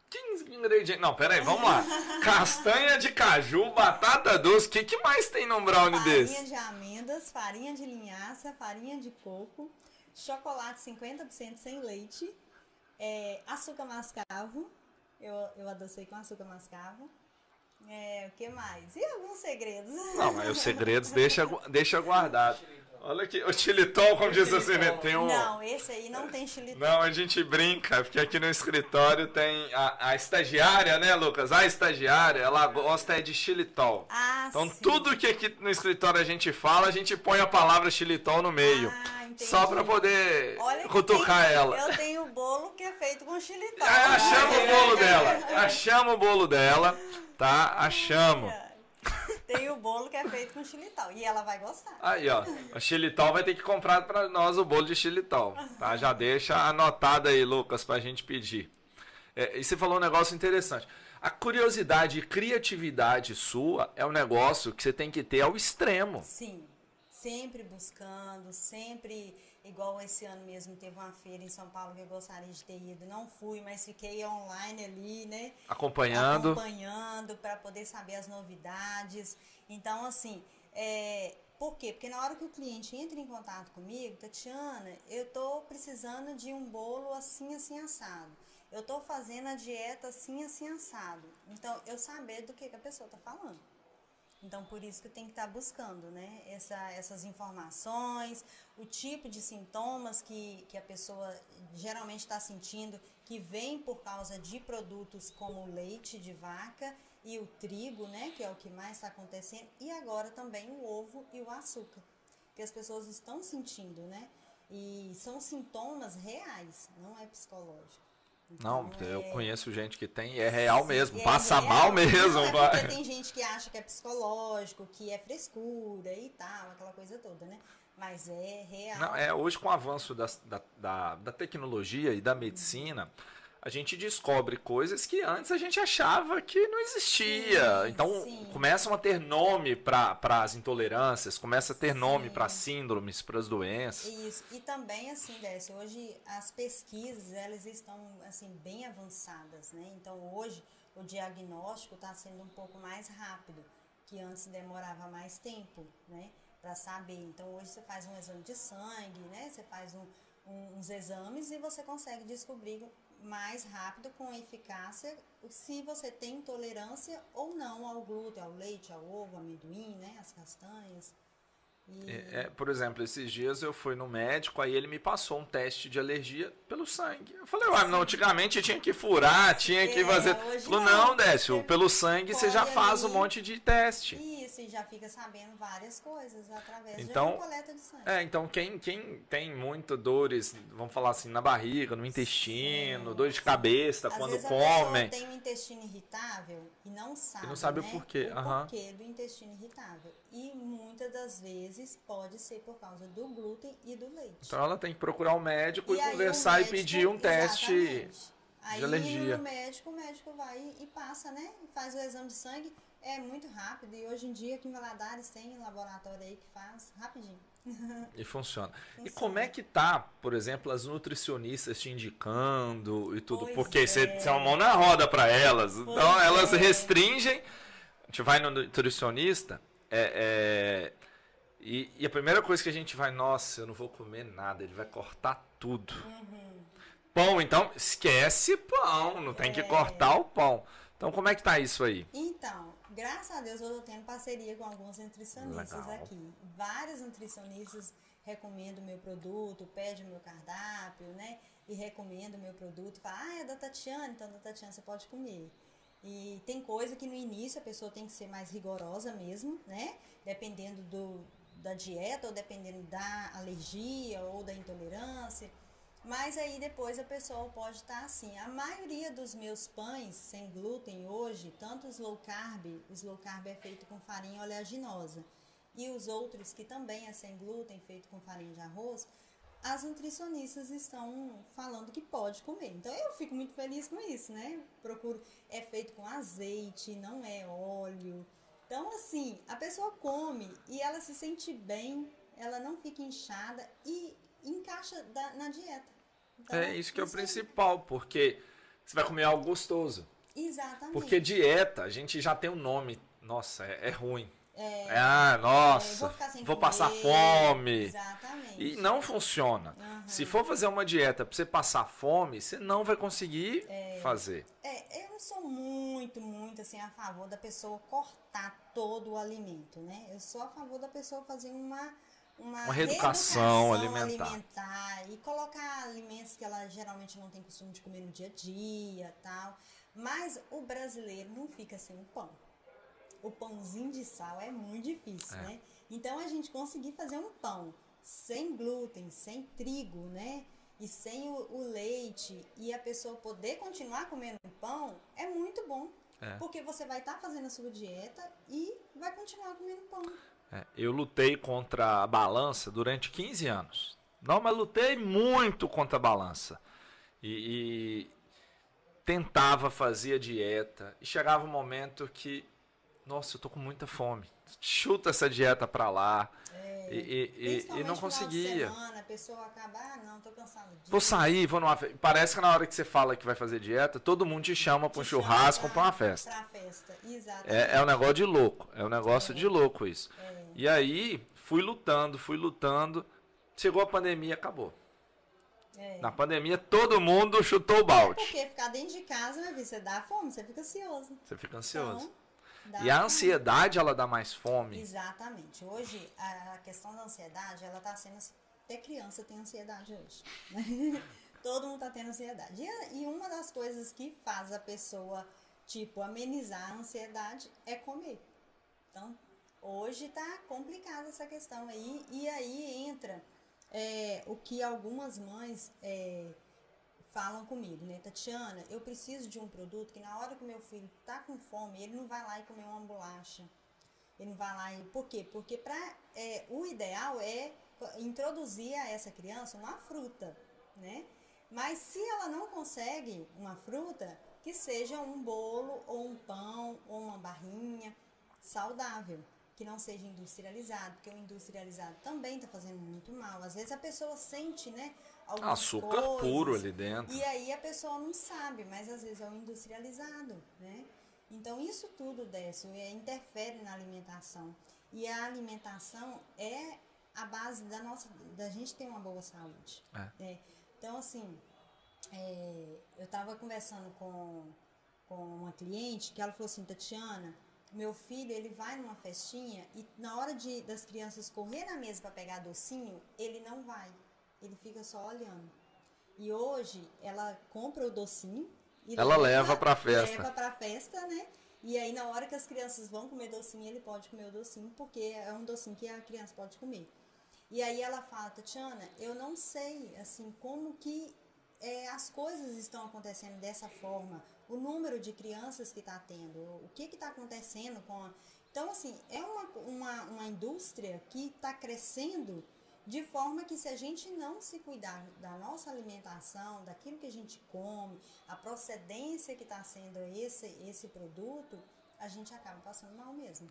15 ingredientes. Não, peraí, vamos lá. [laughs] Castanha de caju, batata doce. O que, que mais tem num brownie Farinha desse? de amêndoas, farinha de linhaça, farinha de coco, chocolate 50% sem leite, é, açúcar mascavo, eu, eu adocei com açúcar mascavo. É, o que mais? E alguns segredos? Não, mas os segredos deixa, deixa guardado. [laughs] Olha aqui, o xilitol, como diz assim, né? Tem um. Não, esse aí não tem xilitol. Não, a gente brinca, porque aqui no escritório tem a, a estagiária, né, Lucas? A estagiária, ela gosta é de xilitol. Ah, Então, sim. tudo que aqui no escritório a gente fala, a gente põe a palavra xilitol no meio. Ah, entendi. só pra poder Olha cutucar tem- ela. Eu tenho bolo que é feito com xilitol. Ah, achamos o bolo dela. [laughs] Achamos o bolo dela, tá? Achamos. Tem o bolo que é feito com xilitol. E ela vai gostar. Aí, ó. O xilitol vai ter que comprar pra nós o bolo de xilitol, tá? Já deixa anotado aí, Lucas, pra gente pedir. É, e você falou um negócio interessante. A curiosidade e criatividade sua é um negócio que você tem que ter ao extremo. Sim, sempre buscando, sempre igual esse ano mesmo teve uma feira em São Paulo que eu gostaria de ter ido, não fui, mas fiquei online ali, né? Acompanhando. Acompanhando para poder saber as novidades. Então, assim, é, por quê? Porque na hora que o cliente entra em contato comigo, Tatiana, eu tô precisando de um bolo assim, assim, assado. Eu tô fazendo a dieta assim, assim, assado. Então, eu saber do que, que a pessoa tá falando. Então, por isso que tenho que estar buscando, né? Essa, essas informações, o tipo de sintomas que, que a pessoa geralmente está sentindo, que vem por causa de produtos como o leite de vaca e o trigo, né? Que é o que mais está acontecendo. E agora também o ovo e o açúcar, que as pessoas estão sentindo, né? E são sintomas reais, não é psicológico. Não, Então, eu é- conheço gente que tem e é real mesmo. é Passa real. mal mesmo. Não, é porque tem gente que acha que é psicológico, que é frescura e tal, aquela coisa toda, né? Mas é real. Não, é, hoje, com o avanço das- da, da, da tecnologia e da medicina, a gente descobre coisas que antes a gente achava que não existia. Sim, então, sim. começam a ter nome para as intolerâncias, começa a ter nome Sim. para síndromes, para as doenças. Isso. E também, assim, Décio, hoje as pesquisas, elas estão, assim, bem avançadas, né? Então, hoje, o diagnóstico está sendo um pouco mais rápido, que antes demorava mais tempo, né? Para saber. Então, hoje você faz um exame de sangue, né? Você faz um- um- uns exames e você consegue descobrir mais rápido, com eficácia, se você tem intolerância ou não ao glúten, ao leite, ao ovo, ao amendoim, né? As castanhas. E- É, é, por exemplo, esses dias eu fui no médico, aí ele me passou um teste de alergia pelo sangue. Eu falei, ué, não, antigamente tinha que furar, tinha que É, fazer. Falou, não. Décio, pelo sangue você já faz um monte de teste. Isso, e já fica sabendo várias coisas através Então, de uma coleta de sangue. É, então quem, quem tem muita dores, vamos falar assim, na barriga, no intestino, Sim. dor de cabeça Às quando vezes come. tem um intestino irritável e não sabe, não sabe o né, porquê, o aham. porquê do intestino irritável. E muitas das vezes pode ser por causa do glúten e do leite. Então ela tem que procurar o médico e, o conversar e médico- pedir um teste. exatamente. Aí alergia. no médico, o médico vai e passa, né? E faz o exame de sangue. É muito rápido. E hoje em dia aqui em Valadares tem um laboratório aí que faz rapidinho. [laughs] E funciona. E Funciona. como é que tá, por exemplo, as nutricionistas te indicando e tudo? Pois Porque você é. você é uma mão na roda para elas. então Pois elas é. restringem. A gente vai no nutricionista é, é, e, e a primeira coisa que a gente vai, nossa, eu não vou comer nada, ele vai cortar tudo. Uhum. Pão, então, esquece pão, não tem que É. cortar o pão. Então como é que tá isso aí? Então, graças a Deus eu tô tendo parceria com alguns nutricionistas Legal. aqui. Vários nutricionistas recomendam o meu produto, pedem o meu cardápio, né? E recomendam o meu produto. Falam, ah, é da Tatiana, então da Tatiana você pode comer. E tem coisa que no início a pessoa tem que ser mais rigorosa mesmo, né? Dependendo do, da dieta, ou dependendo da alergia ou da intolerância. Mas aí depois a pessoa pode estar assim. A maioria dos meus pães sem glúten hoje, tanto os low carb, os low carb é feito com farinha oleaginosa, e os outros que também é sem glúten, feito com farinha de arroz, as nutricionistas estão falando que pode comer. Então eu fico muito feliz com isso, né? Procuro, é feito com azeite, não é óleo. Então assim, a pessoa come e ela se sente bem, ela não fica inchada e encaixa da- na dieta. Então, É isso que é o principal, porque você vai comer algo gostoso. Exatamente. Porque dieta, a gente já tem um nome. Nossa, é, é ruim. É, ah, é, nossa, vou ficar sem vou comer. passar fome. Exatamente. E não funciona. Aham. Se for fazer uma dieta pra você passar fome, você não vai conseguir fazer. É, eu não sou muito, muito assim a favor da pessoa cortar todo o alimento, né? Eu sou a favor da pessoa fazer uma uma, Uma reeducação reeducação alimentar. e colocar alimentos que ela geralmente não tem costume de comer no dia a dia, tal. Mas o brasileiro não fica sem o pão. O pãozinho de sal é muito difícil, É. né? Então a gente conseguir fazer um pão sem glúten, sem trigo, né? E sem o, o leite e a pessoa poder continuar comendo pão é muito bom. É. Porque você vai estar fazendo a sua dieta e vai continuar comendo pão. É, eu lutei contra a balança durante 15 anos. Não, mas lutei muito contra a balança. E, e tentava fazer a dieta. E chegava um momento que, nossa, eu tô com muita fome. Chuta essa dieta pra lá. E, e- e- não conseguia. semana, a pessoa acaba, ah, não, tô cansado disso. Vou sair, vou numa festa. Parece que na hora que você fala que vai fazer dieta, todo mundo te chama pra um churrasco, pra- pra uma festa. Pra festa. É, é um negócio de louco. É um negócio de louco isso. E aí, fui lutando, fui lutando. Chegou a pandemia, acabou. É. Na pandemia, todo mundo chutou o É balde. porque ficar dentro de casa, né, você dá fome, você fica ansioso. Você fica ansioso. Então, dá E a ansiedade, ela dá mais fome. Exatamente. Hoje, a questão da ansiedade, ela tá sendo assim, até criança tem ansiedade hoje. [laughs] Todo mundo tá tendo ansiedade. E, e uma das coisas que faz a pessoa, tipo, amenizar a ansiedade é comer. Então, hoje tá complicada essa questão aí. E aí entra é, o que algumas mães é, falam comigo, né? Tatiana, eu preciso de um produto que na hora que meu filho tá com fome, ele não vai lá e comer uma bolacha. Ele não vai lá e. Por quê? Porque pra, é, o ideal é introduzir a essa criança uma fruta, né? Mas se ela não consegue uma fruta, que seja um bolo ou um pão ou uma barrinha saudável, que não seja industrializado, porque o industrializado também está fazendo muito mal. Às vezes a pessoa sente, né? Algumas Açúcar coisas, puro ali dentro. e aí a pessoa não sabe, mas às vezes é o industrializado, né? Então isso tudo, é, interfere na alimentação. E a alimentação é a base da nossa, da gente ter uma boa saúde. É. né? Então assim, é, eu estava conversando com, com uma cliente que ela falou assim, Tatiana, meu filho ele vai numa festinha e na hora de das crianças correr na mesa para pegar docinho, ele não vai. Ele fica só olhando. E hoje ela compra o docinho e Ela leva pra festa. Leva pra festa, né? E aí na hora que as crianças vão comer docinho, ele pode comer o docinho, porque é um docinho que a criança pode comer. E aí ela fala, Tatiana, eu não sei assim como que é, as coisas estão acontecendo dessa forma, o número de crianças que está tendo, o que está acontecendo com a... Então, assim, é uma, uma, uma indústria que está crescendo de forma que se a gente não se cuidar da nossa alimentação, daquilo que a gente come, a procedência que está sendo esse, esse produto, a gente acaba passando mal mesmo.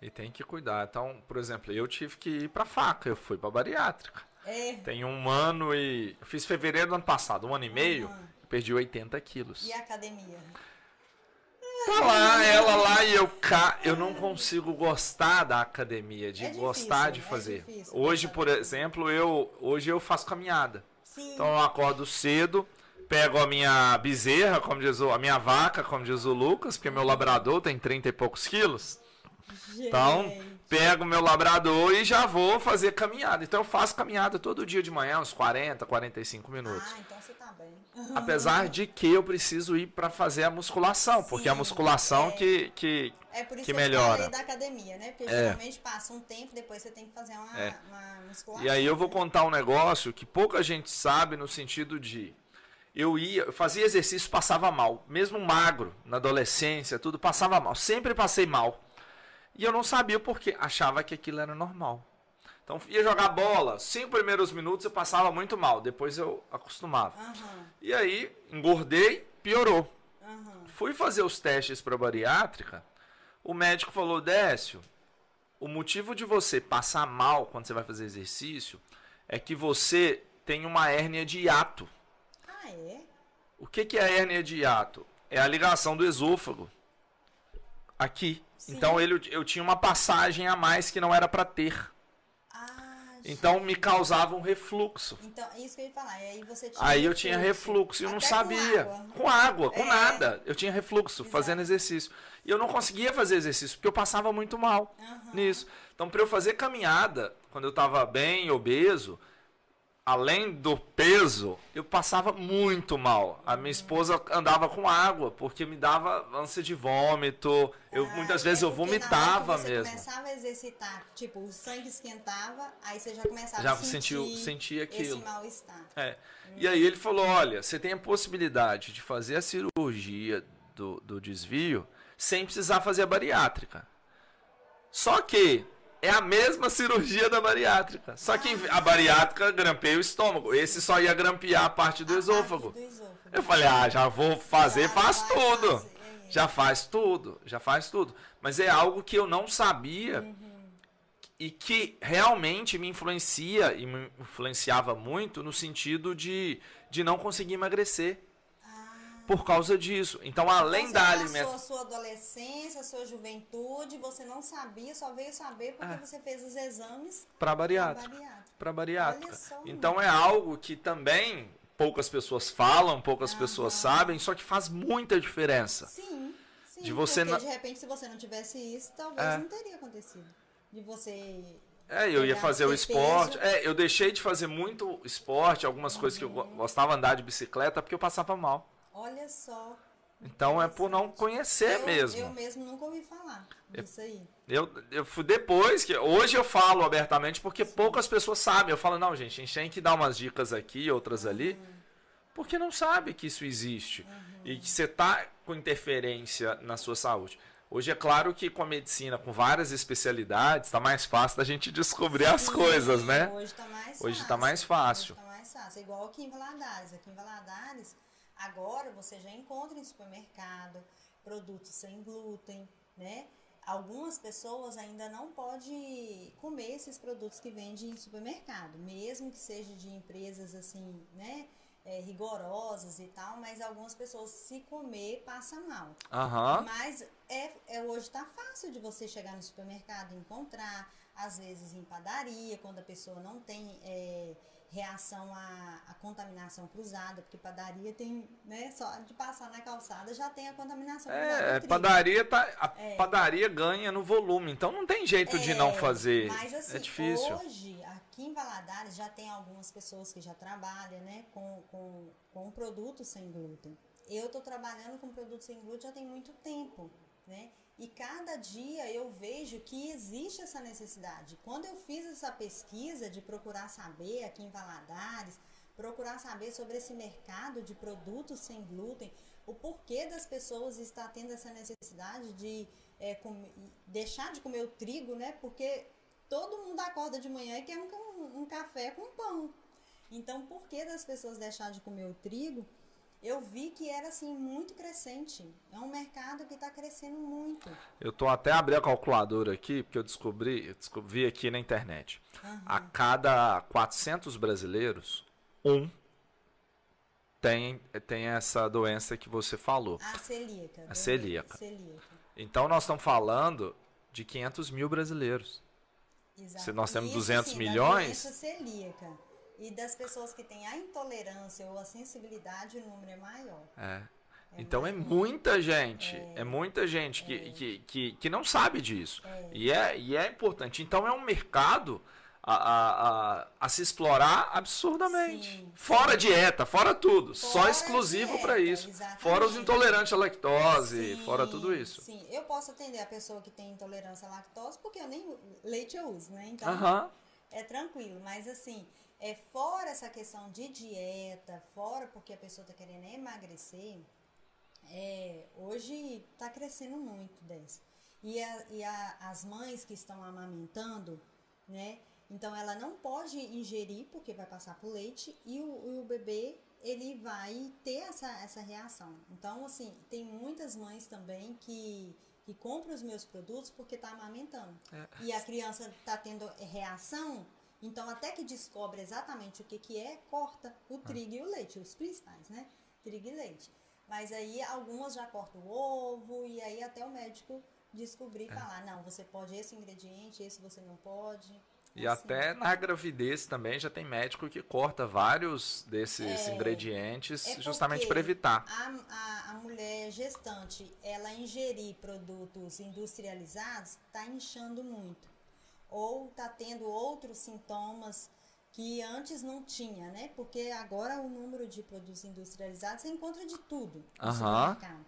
E tem que cuidar. Então, por exemplo, eu tive que ir pra faca, eu fui pra bariátrica. É, Tem um ano e. Eu fiz fevereiro do ano passado, um ano e meio, eu perdi 80 quilos. e a academia? Tá lá, ela lá e eu cá. Eu não consigo gostar da academia, de É gostar de difícil, é fazer. difícil hoje, por exemplo, eu hoje eu faço caminhada. Sim. Então eu acordo cedo, pego a minha bezerra, como diz o, a minha vaca, como diz o Lucas, porque meu labrador tem 30 e poucos quilos. Então, Gente. pego meu labrador e já vou fazer caminhada. Então eu faço caminhada todo dia de manhã, uns 40, 45 minutos. Ah, então você tá bem. Apesar de que eu preciso ir para fazer a musculação, porque a Sim, musculação é. que, que É por isso que que, melhora. eu da academia, né? Porque É. geralmente passa um tempo, depois você tem que fazer uma, É. uma musculação. E aí eu vou contar um negócio que pouca gente sabe no sentido de eu ia, eu fazia exercício, passava mal, mesmo magro, na adolescência, tudo passava mal, sempre passei mal. E eu não sabia por quê, achava que aquilo era normal. Então ia jogar bola, cinco primeiros minutos eu passava muito mal, depois eu acostumava. Aham, E aí engordei, piorou. aham. Fui fazer os testes para bariátrica. O médico falou: Décio, o motivo de você passar mal quando você vai fazer exercício é que você tem uma hérnia de hiato. Ah, é? O que, que é a hérnia de hiato? É a ligação do esôfago aqui. Sim. Então ele, eu tinha uma passagem a mais que não era para ter. Ah, Então me causava um refluxo. Então, isso que eu ia falar. Aí você tinha Aí eu tinha refluxo e eu não sabia. Com água. Com água, com É. nada. Eu tinha refluxo Exato. fazendo exercício. E eu não conseguia fazer exercício porque eu passava muito mal Aham. nisso. Então, para eu fazer caminhada, quando eu estava bem obeso, além do peso, eu passava muito mal. A minha esposa andava com água porque me dava ânsia de vômito. Eu Ah, muitas é vezes eu hora que vomitava você mesmo. começava a exercitar, tipo, o sangue esquentava, aí você já começava Já a sentir, sentiu, sentia aquilo. esse mal-estar. É. E aí ele falou: olha, você tem a possibilidade de fazer a cirurgia do, do desvio sem precisar fazer a bariátrica. Só que é a mesma cirurgia da bariátrica. Só que a bariátrica grampeia o estômago. Esse só ia grampear a parte do A esôfago. parte do esôfago. Eu falei, ah, já vou fazer, Já faz vai tudo. é. Já faz tudo, já faz tudo. Mas é algo que eu não sabia Uhum. e que realmente me influencia e me influenciava muito no sentido de, de não conseguir emagrecer por causa disso. Então, além Então, da você alimentação. sua adolescência, sua juventude, você não sabia, só veio saber porque É. você fez os exames Para bariátrica. Para bariátrica. Então é algo que também poucas pessoas falam, poucas pessoas sabem, só que faz muita diferença. Sim, sim. De você porque na- de repente, se você não tivesse isso, talvez É. não teria acontecido. De você. É, eu ia fazer o esporte. É, eu deixei de fazer muito esporte, algumas coisas que eu go- Uhum. gostava de andar de bicicleta porque eu passava mal. Olha só. Então é por não conhecer eu, mesmo. Eu mesmo nunca ouvi falar disso aí. Eu, eu fui depois que. Hoje eu falo abertamente porque poucas pessoas sabem. Eu falo, não, gente, a gente tem que dar umas dicas aqui, outras ali, Uhum. porque não sabe que isso existe. E que você tá com interferência na sua saúde. Hoje é claro que com a medicina, com várias especialidades, tá mais fácil da gente descobrir as Sim, coisas, né? Hoje tá mais Hoje fácil. tá mais fácil. Hoje tá mais fácil. Igual aqui em Valadares. Aqui em Valadares, agora você já encontra em supermercado produtos sem glúten, né? Algumas pessoas ainda não podem comer esses produtos que vendem em supermercado, mesmo que seja de empresas assim, né? é, rigorosas e tal, mas algumas pessoas se comer passa mal. Aham. Mas é, é, hoje tá fácil de você chegar no supermercado e encontrar, às vezes em padaria, quando a pessoa não tem é, reação à, à contaminação cruzada, porque padaria tem, né, só de passar na calçada já tem a contaminação cruzada. É, trigo. padaria tá, a É. padaria ganha no volume, então não tem jeito de não É, fazer. Mas assim, é difícil. hoje, aqui em Valadares, já tem algumas pessoas que já trabalham, né, com, com, com produto sem glúten. Eu estou trabalhando com produto sem glúten já tem muito tempo, né? E cada dia eu vejo que existe essa necessidade. Quando eu fiz essa pesquisa de procurar saber aqui em Valadares, procurar saber sobre esse mercado de produtos sem glúten, o porquê das pessoas estar tendo essa necessidade de é, comer- deixar de comer o trigo, né? Porque todo mundo acorda de manhã e quer um, um- um café com pão. Então, por que das pessoas deixar de comer o trigo? Eu vi que era assim muito crescente. É um mercado que está crescendo muito. Eu tô até abrindo a calculadora aqui, porque eu descobri, eu descobri aqui na internet. A cada 400 brasileiros, um tem, tem essa doença que você falou. A celíaca. A celíaca. Celíaca. Então nós estamos falando de 500 mil brasileiros. Exato. Se nós temos Isso, 200 sim, milhões- Da doença celíaca. E das pessoas que têm a intolerância ou a sensibilidade, o número é maior. É. Então é muita gente, é, muita gente que, que, que, que não sabe disso. E, é, e é importante. Então é um mercado a, a, a, a se explorar absurdamente. Sim, fora dieta, fora tudo. só Fora exclusivo dieta, para isso. exatamente. Fora os intolerantes à lactose, Sim, fora tudo isso. Sim, eu posso atender a pessoa que tem intolerância à lactose, porque eu nem leite eu uso, né? Então Aham. é tranquilo. Mas assim, é fora essa questão de dieta, fora porque a pessoa está querendo emagrecer, é, hoje está crescendo muito dessa. E, a- e a- as mães que estão amamentando, né? Então ela não pode ingerir porque vai passar pro leite e o, o bebê ele vai ter essa, essa reação. Então, assim, tem muitas mães também que, que compram os meus produtos porque tá amamentando. E a criança tá tendo reação, então até que descobre exatamente o que, que é, corta o trigo e o leite, os principais, né? Trigo e leite. Mas aí algumas já cortam o ovo e aí até o médico descobrir e falar, não, você pode esse ingrediente, esse você não pode. E Assim. até na gravidez também já tem médico que corta vários desses ingredientes É justamente para evitar. A, a, a mulher gestante, ela ingerir produtos industrializados, está inchando muito. Ou está tendo outros sintomas que antes não tinha, né? Porque agora o número de produtos industrializados você encontra de tudo no supermercado.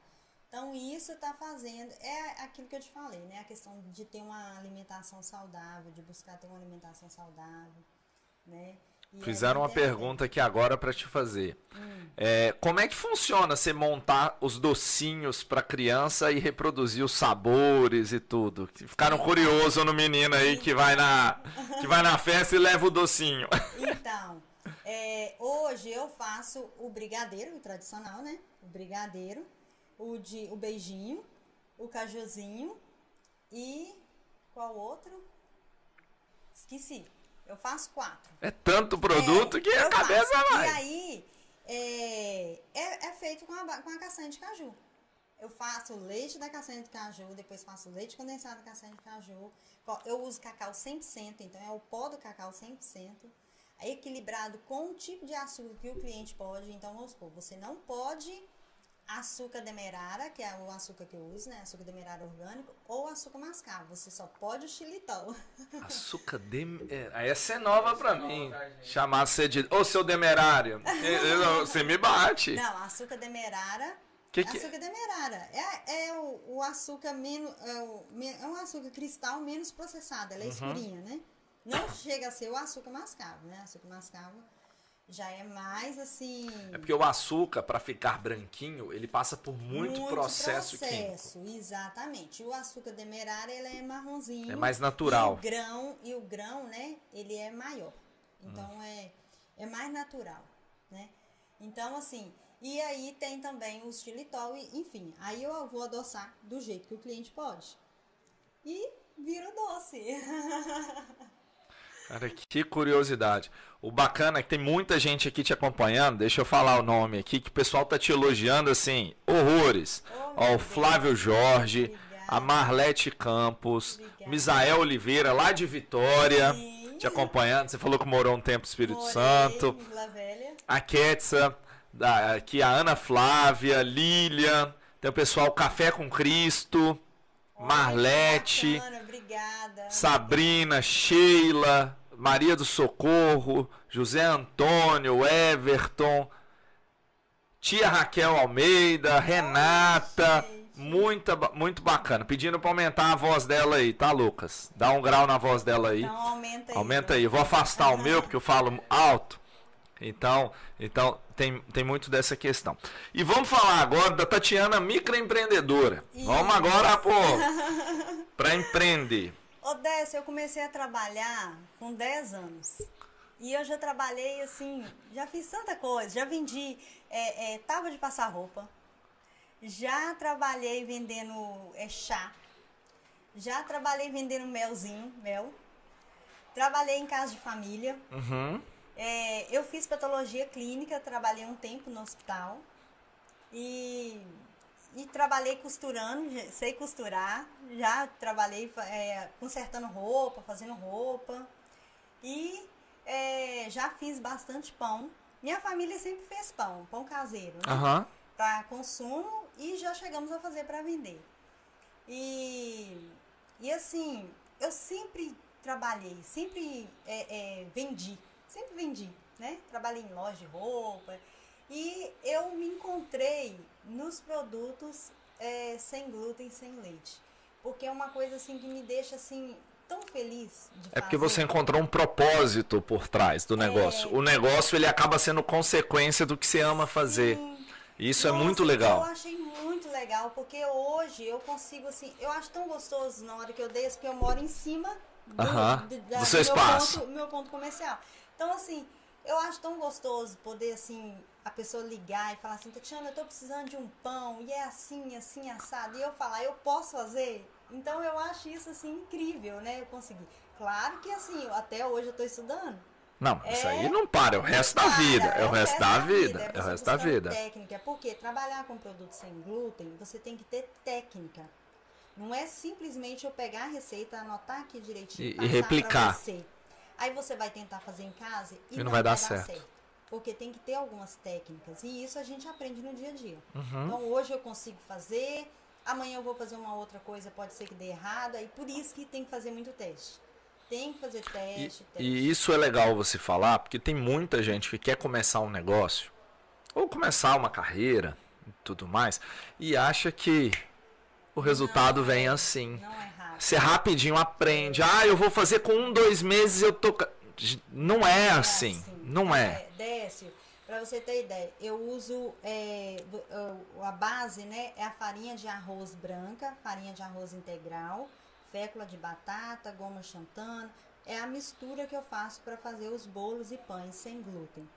Então isso está fazendo, é aquilo que eu te falei, né? A questão de ter uma alimentação saudável, de buscar ter uma alimentação saudável, né? Fizeram uma pergunta aqui agora para te fazer. Hum. É, como é que funciona você montar os docinhos para criança e reproduzir os sabores e tudo? Ficaram curiosos no menino aí que vai na que vai na festa e leva o docinho. Então, é, hoje eu faço o brigadeiro, o tradicional, né? O brigadeiro, o, de, o beijinho, o cajuzinho e qual outro? Esqueci. Eu faço quatro. É tanto produto É, que a cabeça faço. vai. E aí, é, é, é feito com a, com a castanha de caju. Eu faço leite da castanha de caju, depois faço leite condensado da castanha de caju. Eu uso cacau 100%, então é o pó do cacau 100%. É equilibrado com o tipo de açúcar que o cliente pode. Então, vamos supor, você não pode açúcar demerara, que é o açúcar que eu uso, né? Açúcar demerara orgânico, ou açúcar mascavo. Você só pode o xilitol. [laughs] Açúcar de... é, Essa é nova pra nova mim. Chamar você de. Ô, seu demerário. Você me bate. Não, açúcar demerara. Que que- Açúcar demerara. É, é o, o açúcar menos. É, o, é um açúcar cristal menos processado. Uhum. Ela é escurinha, né? Não chega a ser o açúcar mascavo, né? Açúcar mascavo já é mais assim. É porque o açúcar, para ficar branquinho, ele passa por muito, processo, químico. processo, exatamente. O açúcar demerara ele é marronzinho. É mais natural. E o grão, e o grão, né, ele é maior. Então Hum. é, é mais natural, né? Então assim, e aí tem também o xilitol, e, enfim, aí eu vou adoçar do jeito que o cliente pode. E vira doce. [laughs] Cara, que curiosidade. O bacana é que tem muita gente aqui te acompanhando. Deixa eu falar o nome aqui, que o pessoal tá te elogiando assim, horrores. Oh, Ó, o Flávio Deus. Jorge, Obrigada. a Marlete Campos, Obrigada. Misael Oliveira, lá de Vitória. Sim. Te acompanhando. Você falou que morou um tempo no Espírito Morei Santo. A Ketsa, aqui a Ana Flávia, Lilian, tem o pessoal Café com Cristo, Olha, Marlete, bacana, obrigada. Sabrina, Sheila, Maria do Socorro, José Antônio, Everton, tia Raquel Almeida, Renata, gente. muita, muito bacana. Pedindo para aumentar a voz dela aí, tá, Lucas? Dá um grau na voz dela aí. Então aumenta aí. Aumenta aí. Eu vou afastar o meu porque eu falo alto. Então, então tem, tem muito dessa questão. E vamos falar agora da Tatiana microempreendedora. Vamos agora para empreender. Décio, eu comecei a trabalhar com 10 anos. E eu já trabalhei assim, já fiz tanta coisa. Já vendi é, é, tábua de passar roupa. Já trabalhei vendendo é, chá. Já trabalhei vendendo melzinho, mel. Trabalhei em casa de família. Uhum. É, eu fiz patologia clínica, trabalhei um tempo no hospital. E, e trabalhei costurando, sei costurar. Já trabalhei é, consertando roupa, fazendo roupa. E é, já fiz bastante pão. Minha família sempre fez pão, pão caseiro, né? Aham. para consumo e já chegamos a fazer para vender. E, e assim, eu sempre trabalhei, sempre é, é, vendi, sempre vendi, né? Trabalhei em loja de roupa e eu me encontrei nos produtos é, sem glúten, sem leite, porque é uma coisa assim que me deixa assim tão feliz É porque você encontrou um propósito por trás do negócio. O negócio ele acaba sendo consequência do que você ama fazer. Sim. Isso é Nossa, muito Eu legal. achei muito legal, porque hoje eu consigo, assim, eu acho tão gostoso na hora que eu desço, porque eu moro em cima do, Aham, do- do seu meu espaço. Ponto, meu ponto comercial. Então, assim, eu acho tão gostoso poder, assim, a pessoa ligar e falar assim, Tatiana, eu tô precisando de um pão, e é assim, assim, assado. E eu falar, eu posso fazer? Então, eu acho isso, assim, incrível, né? Eu consegui. Claro que, assim, até hoje eu tô estudando. Não, isso É- aí não para, é o resto da vida. É o resto da vida. É o resto da buscando vida. Técnica, porque trabalhar com produto sem glúten, você tem que ter técnica. Não é simplesmente eu pegar a receita, anotar aqui direitinho E- e replicar. Aí você vai tentar fazer em casa e, E não vai dar certo. Porque tem que ter algumas técnicas. E isso a gente aprende no dia a dia. Uhum. Então hoje eu consigo fazer, amanhã eu vou fazer uma outra coisa, pode ser que dê errada. E por isso que tem que fazer muito teste. Tem que fazer E, teste, teste. e isso é legal você falar, porque tem muita gente que quer começar um negócio, ou começar uma carreira e tudo mais, e acha que o resultado vem assim. Não é rápido. Você rapidinho aprende. Ah, eu vou fazer com um, dois meses eu tô. Ca-" Não é assim. Não é. Décio, para você ter ideia, eu uso é, a base, né? É a farinha de arroz branca, farinha de arroz integral, fécula de batata, goma xantana. É a mistura que eu faço para fazer os bolos e pães sem glúten.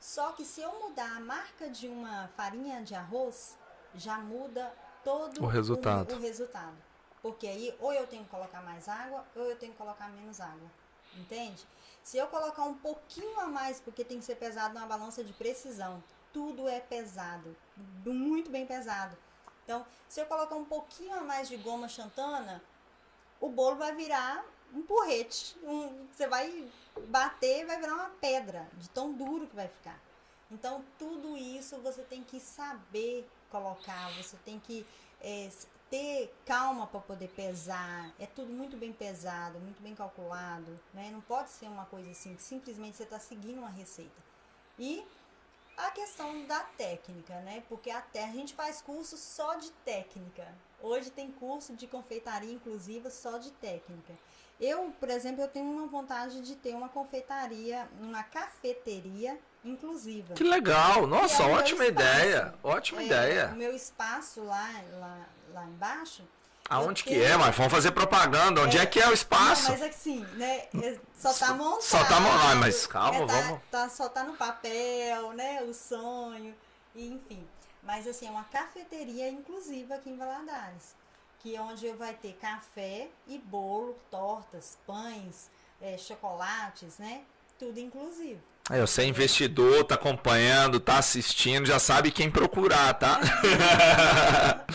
Só que se eu mudar a marca de uma farinha de arroz, já muda todo O resultado. o resultado. Porque aí ou eu tenho que colocar mais água ou eu tenho que colocar menos água. Entende? Se eu colocar um pouquinho a mais, porque tem que ser pesado numa balança de precisão, tudo é pesado, muito bem pesado. Então, se eu colocar um pouquinho a mais de goma xantana, o bolo vai virar um porrete. Um, você vai bater vai virar uma pedra, de tão duro que vai ficar. Então, tudo isso você tem que saber colocar, você tem que é, ter calma para poder pesar. É tudo muito bem pesado, muito bem calculado. Né? Não pode ser uma coisa assim, que simplesmente você está seguindo uma receita. E a questão da técnica, né? Porque até a gente faz curso só de técnica. Hoje tem curso de confeitaria inclusiva só de técnica. Eu, por exemplo, eu tenho uma vontade de ter uma confeitaria, uma cafeteria inclusiva. Que legal. Nossa, é ótima espaço. ideia. Ótima É, ideia. O meu espaço lá, lá, lá embaixo. Aonde que é? Mas vamos fazer propaganda. Onde é, que é o espaço? Não, mas assim, né? é- Só tá montado. Só tá montado, ah, mas calma, é, tá- vamos- Tá, só tá no papel, né? O sonho, enfim. Mas assim, é uma cafeteria inclusiva aqui em Valadares. Que é onde vai ter café e bolo, tortas, pães, é, chocolates, né? Tudo inclusivo. Aí, você é investidor, tá acompanhando, tá assistindo, já sabe quem procurar, tá? [laughs]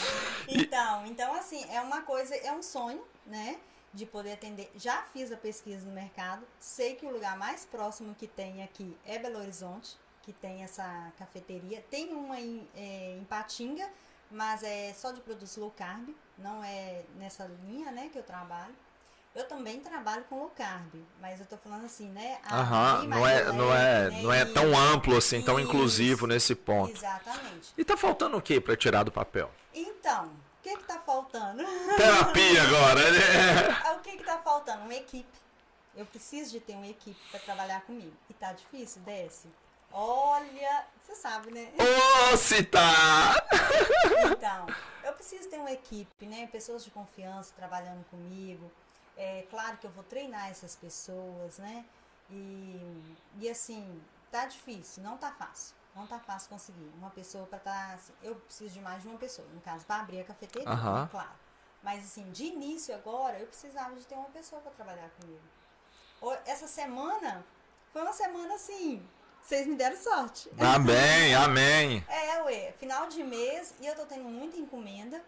Então, então assim, é uma coisa, é um sonho, né? de poder atender. Já fiz a pesquisa no mercado, sei que o lugar mais próximo que tem aqui é Belo Horizonte, que tem essa cafeteria. Tem uma em, é, em Patinga, mas é só de produtos low carb, não é nessa linha né, que eu trabalho. Eu também trabalho com low carb, mas eu tô falando assim, né? Aham, não é, leve, não é, né, não é tão amplo assim, tão inclusivo nesse ponto. Exatamente. E tá faltando o que para tirar do papel? Então, o que que tá faltando? Terapia [laughs] agora, né? o que que tá faltando? Uma equipe. Eu preciso de ter uma equipe para trabalhar comigo. E tá difícil, desce. Olha, você sabe, né? Ô, oh, se tá! Então, eu preciso ter uma equipe, né? Pessoas de confiança trabalhando comigo é claro que eu vou treinar essas pessoas, né? E, e assim, tá difícil, não tá fácil. Não tá fácil conseguir. Uma pessoa para estar. Tá, assim, eu preciso de mais de uma pessoa, no caso, para abrir a cafeteria, uhum. né, claro. Mas assim, de início agora, eu precisava de ter uma pessoa para trabalhar comigo. Essa semana foi uma semana assim. Vocês me deram sorte. Amém, [laughs] amém. É, ué, final de mês e eu tô tendo muita encomenda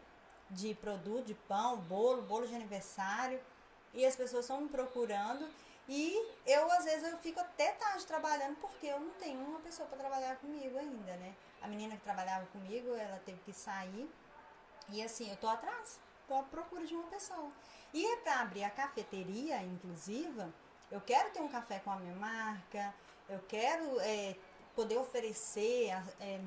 de produto, de pão, bolo, bolo de aniversário e as pessoas estão me procurando e eu às vezes eu fico até tarde trabalhando porque eu não tenho uma pessoa para trabalhar comigo ainda, né? A menina que trabalhava comigo, ela teve que sair e assim, eu tô atrás, tô à procura de uma pessoa. E é para abrir a cafeteria inclusiva, eu quero ter um café com a minha marca, eu quero é, poder oferecer é,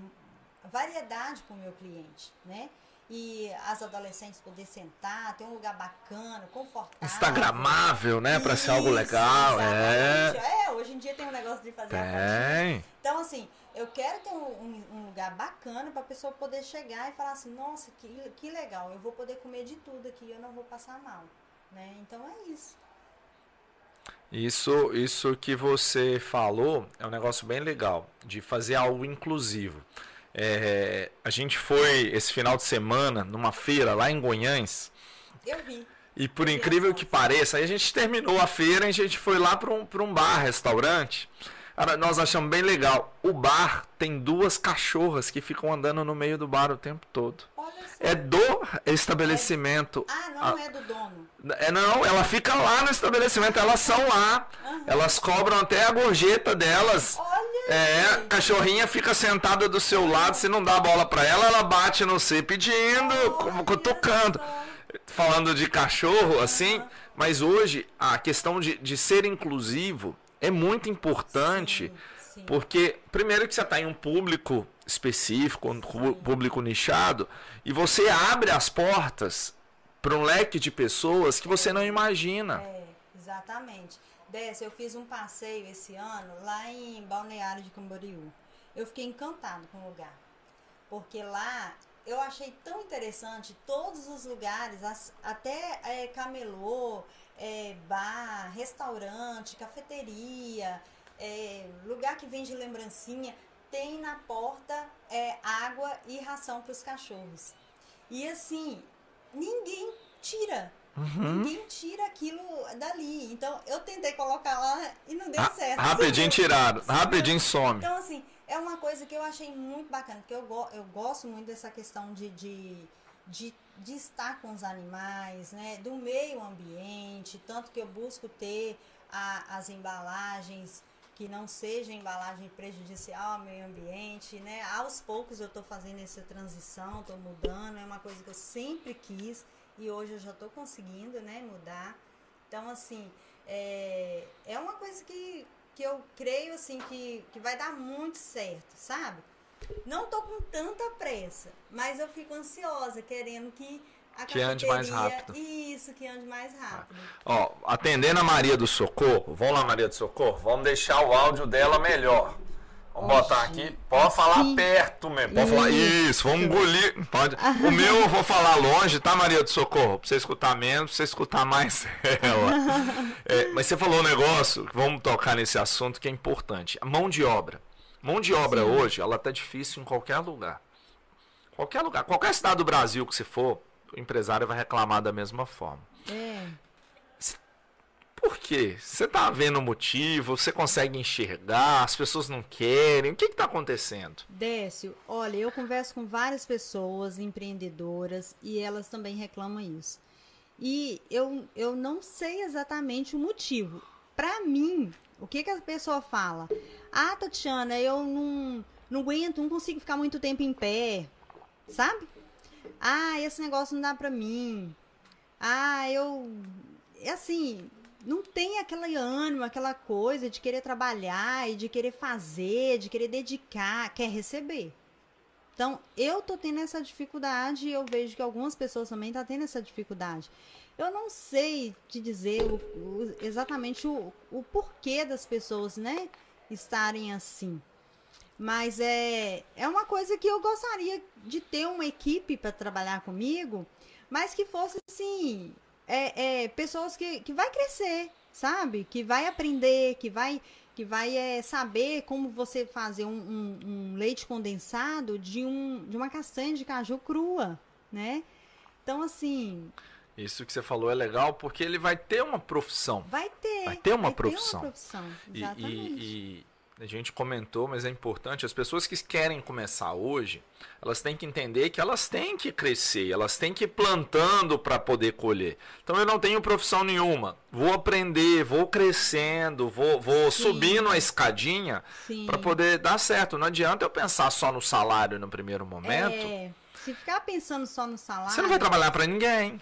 variedade para o meu cliente, né? E as adolescentes poder sentar, ter um lugar bacana, confortável. Instagramável, né? Para ser algo legal. É. é, hoje em dia tem um negócio de fazer tem. Então, assim, eu quero ter um, um lugar bacana para a pessoa poder chegar e falar assim, nossa, que, que legal, eu vou poder comer de tudo aqui, eu não vou passar mal. Né? Então é isso. Isso, isso que você falou é um negócio bem legal, de fazer algo inclusivo. É, a gente foi esse final de semana numa feira lá em Goiães. Eu vi. E por incrível que pareça, aí a gente terminou a feira e a gente foi lá para um, um bar, restaurante. Nós achamos bem legal. O bar tem duas cachorras que ficam andando no meio do bar o tempo todo. É do estabelecimento. É... Ah, não a... é do dono. É, não, ela fica lá no estabelecimento, elas são lá. Uhum. Elas cobram até a gorjeta delas. Olha é, a cachorrinha fica sentada do seu lado, se não dá bola para ela, ela bate no você pedindo, como cutucando. Falando de cachorro, assim, mas hoje a questão de, de ser inclusivo é muito importante, sim, sim. porque primeiro que você está em um público específico, um público nichado, e você abre as portas para um leque de pessoas que você não imagina. É, exatamente. Dessa, eu fiz um passeio esse ano lá em Balneário de Camboriú. Eu fiquei encantado com o lugar. Porque lá eu achei tão interessante todos os lugares, até é, camelô, é, bar, restaurante, cafeteria, é, lugar que vende lembrancinha, tem na porta é, água e ração para os cachorros. E assim, ninguém tira. Uhum. Ninguém tira aquilo dali. Então eu tentei colocar lá e não deu certo. Rapidinho tirado, rapidinho some. Então, assim, é uma coisa que eu achei muito bacana, porque eu, go eu gosto muito dessa questão de, de, de, de estar com os animais, né? Do meio ambiente, tanto que eu busco ter a, as embalagens que não seja embalagem prejudicial ao meio ambiente, né? Aos poucos eu estou fazendo essa transição, estou mudando, é uma coisa que eu sempre quis e hoje eu já estou conseguindo, né, mudar. Então, assim, é, é uma coisa que, que eu creio, assim, que, que vai dar muito certo, sabe? Não tô com tanta pressa, mas eu fico ansiosa, querendo que a que ande mais rápido. Isso, que ande mais rápido. Ó, atendendo a Maria do Socorro, vamos lá, Maria do Socorro, vamos deixar o áudio dela melhor. Vamos botar aqui. Pode assim. falar perto mesmo. Pode isso. falar. Isso, vamos engolir. Pode. O meu eu vou falar longe, tá, Maria do Socorro? Pra você escutar menos, pra você escutar mais [laughs] ela. É, mas você falou um negócio, vamos tocar nesse assunto que é importante. A mão de obra. Mão de obra Sim. hoje, ela tá difícil em qualquer lugar. Qualquer lugar. Qualquer cidade do Brasil que você for, o empresário vai reclamar da mesma forma. É. Por quê? Você está vendo o motivo? Você consegue enxergar? As pessoas não querem? O que está acontecendo? Décio, olha, eu converso com várias pessoas empreendedoras e elas também reclamam isso. E eu, eu não sei exatamente o motivo. Pra mim, o que, que a pessoa fala? Ah, Tatiana, eu não, não aguento, não consigo ficar muito tempo em pé, sabe? Ah, esse negócio não dá pra mim. Ah, eu. É assim, não tem aquele ânimo, aquela coisa de querer trabalhar e de querer fazer, de querer dedicar, quer receber. Então, eu tô tendo essa dificuldade e eu vejo que algumas pessoas também estão tá tendo essa dificuldade. Eu não sei te dizer o, o, exatamente o, o porquê das pessoas, né, estarem assim. Mas é, é uma coisa que eu gostaria de ter uma equipe para trabalhar comigo, mas que fosse assim, é, é, pessoas que, que vai crescer, sabe? Que vai aprender, que vai que vai é, saber como você fazer um, um, um, leite condensado de, um, de uma castanha de caju crua, né? Então, assim... Isso que você falou é legal porque ele vai ter uma profissão. Vai ter. Vai ter uma, vai profissão. Ter uma profissão. Exatamente. E, e, e a gente comentou, mas é importante, as pessoas que querem começar hoje, elas têm que entender que elas têm que crescer, elas têm que ir plantando para poder colher. Então eu não tenho profissão nenhuma, vou aprender, vou crescendo, vou, vou subindo a escadinha para poder dar certo. Não adianta eu pensar só no salário no primeiro momento. É, se ficar pensando só no salário. Você não vai trabalhar para ninguém.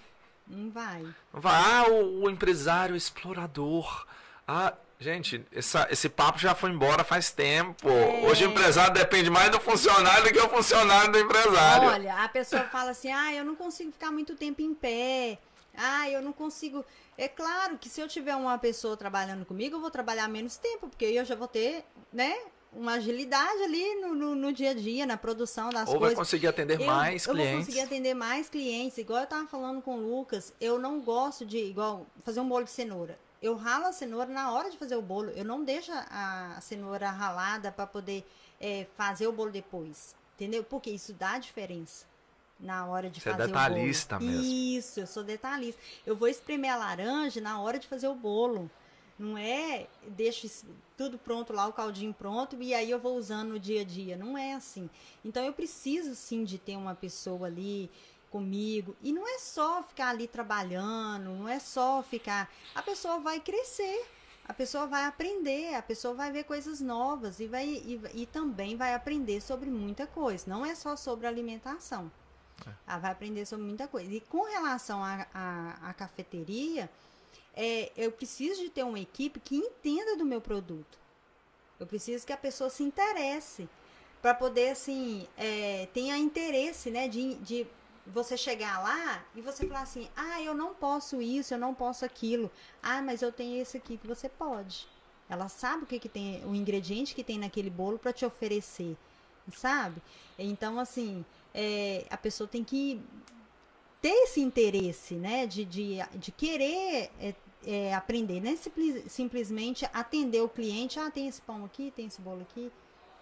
Não vai. Não vai. Ah, o, o empresário explorador. Ah, Gente, essa, esse papo já foi embora faz tempo. É. Hoje o empresário depende mais do funcionário do que o funcionário do empresário. Olha, a pessoa fala assim: ah, eu não consigo ficar muito tempo em pé. Ah, eu não consigo. É claro que se eu tiver uma pessoa trabalhando comigo, eu vou trabalhar menos tempo, porque eu já vou ter, né? Uma agilidade ali no, no, no dia a dia, na produção das Ou coisas. Ou vai conseguir atender eu, mais eu clientes. Eu vou conseguir atender mais clientes. Igual eu tava falando com o Lucas, eu não gosto de, igual, fazer um bolo de cenoura eu ralo a cenoura na hora de fazer o bolo. Eu não deixo a cenoura ralada para poder é, fazer o bolo depois. Entendeu? Porque isso dá diferença na hora de Você é fazer é detalhista o bolo. mesmo. Isso, eu sou detalhista. Eu vou espremer a laranja na hora de fazer o bolo. Não é deixo tudo pronto lá, o caldinho pronto, e aí eu vou usando no dia a dia. Não é assim. Então eu preciso sim de ter uma pessoa ali comigo. E não é só ficar ali trabalhando, não é só ficar. A pessoa vai crescer, a pessoa vai aprender, a pessoa vai ver coisas novas e, vai, e, e também vai aprender sobre muita coisa. Não é só sobre alimentação. É. Ela vai aprender sobre muita coisa. E com relação à cafeteria, é, eu preciso de ter uma equipe que entenda do meu produto. Eu preciso que a pessoa se interesse para poder assim é, tenha interesse né de, de você chegar lá e você falar assim: ah, eu não posso isso, eu não posso aquilo. Ah, mas eu tenho esse aqui que você pode. Ela sabe o que, que tem, o ingrediente que tem naquele bolo para te oferecer, sabe? Então, assim, é, a pessoa tem que ter esse interesse, né, de, de, de querer é, é, aprender, né? Simples, simplesmente atender o cliente. Ah, tem esse pão aqui, tem esse bolo aqui.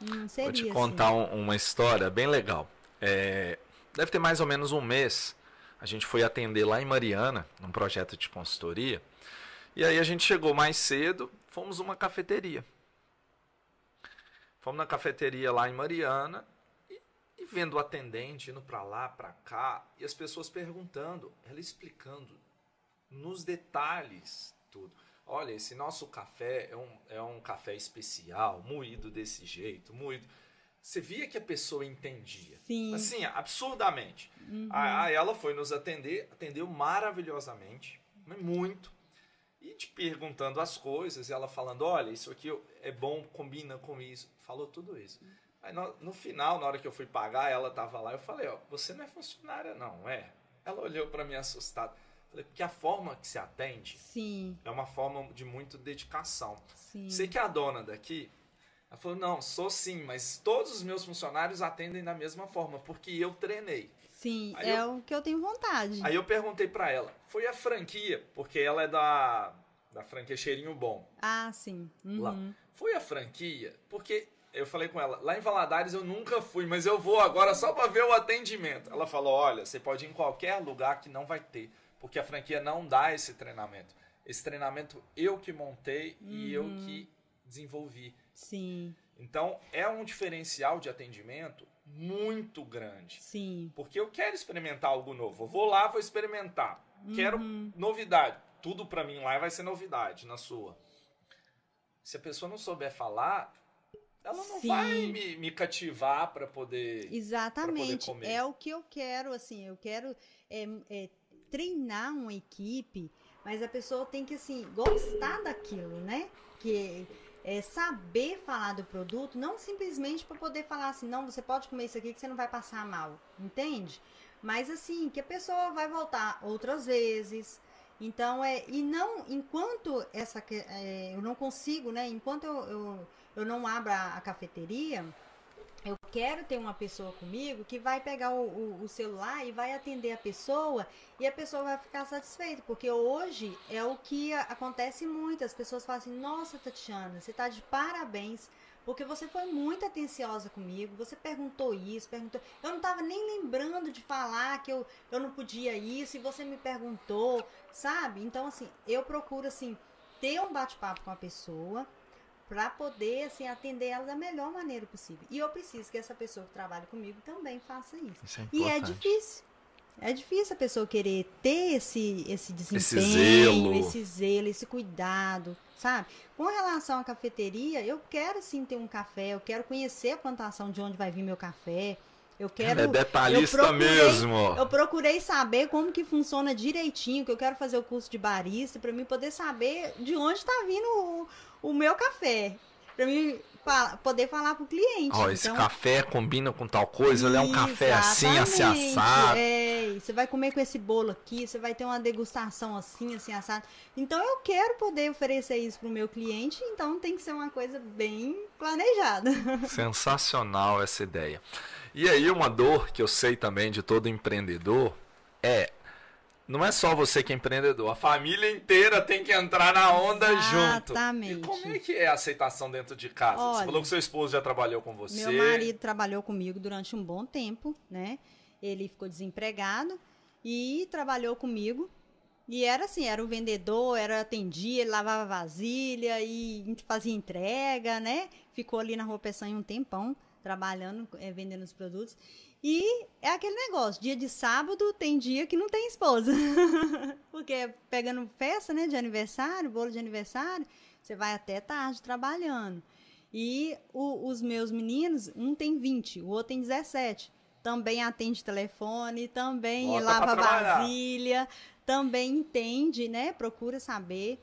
Hum, seria, Vou te contar assim. uma história bem legal. É, deve ter mais ou menos um mês, a gente foi atender lá em Mariana, num projeto de consultoria. E aí a gente chegou mais cedo, fomos uma cafeteria. Fomos na cafeteria lá em Mariana e, e vendo o atendente indo para lá, para cá, e as pessoas perguntando, ela explicando nos detalhes tudo. Olha, esse nosso café é um, é um café especial, moído desse jeito, moído. Você via que a pessoa entendia. Sim. Assim, absurdamente. Uhum. Aí ela foi nos atender, atendeu maravilhosamente, muito. E te perguntando as coisas, e ela falando: olha, isso aqui é bom, combina com isso. Falou tudo isso. Aí no, no final, na hora que eu fui pagar, ela tava lá, eu falei: ó, você não é funcionária, não, é? Ela olhou para mim assustada. Falei, porque a forma que se atende Sim. é uma forma de muita dedicação. Sim. Sei que a dona daqui, ela falou: não, sou sim, mas todos os meus funcionários atendem da mesma forma, porque eu treinei. Sim, aí é eu, o que eu tenho vontade. Aí eu perguntei para ela: foi a franquia, porque ela é da, da franquia Cheirinho Bom. Ah, sim. Uhum. Lá. Foi a franquia, porque eu falei com ela: lá em Valadares eu nunca fui, mas eu vou agora só para ver o atendimento. Ela falou: olha, você pode ir em qualquer lugar que não vai ter, porque a franquia não dá esse treinamento. Esse treinamento eu que montei uhum. e eu uhum. que desenvolvi. Sim. Então, é um diferencial de atendimento muito grande. Sim. Porque eu quero experimentar algo novo. Eu vou lá, vou experimentar. Quero Uhum. novidade. Tudo pra mim lá vai ser novidade na sua. Se a pessoa não souber falar, ela não Sim. vai me, me cativar pra poder. Exatamente. comer. É o que eu quero, assim, eu quero é, é, treinar uma equipe, mas a pessoa tem que, assim, gostar daquilo, né? Que é saber falar do produto, não simplesmente para poder falar assim, não, você pode comer isso aqui que você não vai passar mal, entende? Mas assim, que a pessoa vai voltar outras vezes. Então, é, e não, enquanto essa, é, eu não consigo, né? Enquanto eu, eu, eu não abro a, a cafeteria, eu quero ter uma pessoa comigo que vai pegar o, o- o celular e vai atender a pessoa e a pessoa vai ficar satisfeita. Porque hoje é o que acontece muito. As pessoas falam assim, nossa, Tatiana, você tá de parabéns. Porque você foi muito atenciosa comigo, você perguntou isso, perguntou. Eu não tava nem lembrando de falar que eu, eu não podia isso, e você me perguntou, sabe? Então, assim, eu procuro, assim, ter um bate-papo com a pessoa para poder, assim, atender ela da melhor maneira possível. E eu preciso que essa pessoa que trabalha comigo também faça isso. Isso é E é difícil. É difícil a pessoa querer ter esse, esse desempenho, zelo. esse zelo, esse cuidado, sabe? Com relação à cafeteria, eu quero sim ter um café, eu quero conhecer a plantação de onde vai vir meu café. Eu quero. É detalhista eu procurei- mesmo. Eu procurei saber como que funciona direitinho, que eu quero fazer o curso de barista para mim poder saber de onde está vindo o, o meu café, para mim fa- poder falar pro cliente. Ó, esse Então, café combina com tal coisa, ele é um café assim, assim, assado. É, você vai comer com esse bolo aqui, você vai ter uma degustação assim, assim, assado. Então eu quero poder oferecer isso pro meu cliente, então tem que ser uma coisa bem planejada. [laughs] Sensacional essa ideia. E aí, uma dor que eu sei também de todo empreendedor é. Não é só você que é empreendedor, a família inteira tem que entrar na onda junto. Exatamente. E como é que é a aceitação dentro de casa? você Olha, falou que seu esposo já trabalhou com você. Meu marido trabalhou comigo durante um bom tempo, né? Ele ficou desempregado e trabalhou comigo. E era assim, era o vendedor, era atendia, ele lavava vasilha e fazia entrega, né? Ficou ali na Rua Peçanha um tempão, trabalhando, eh, vendendo os produtos. E é aquele negócio, dia de sábado tem dia que não tem esposa. [laughs] Porque pegando festa, né, de aniversário, bolo de aniversário, você vai até tarde trabalhando. E o- os meus meninos, um tem 20, o outro tem 17. Também atende telefone, também Bota lava vasilha, também entende, né? Procura saber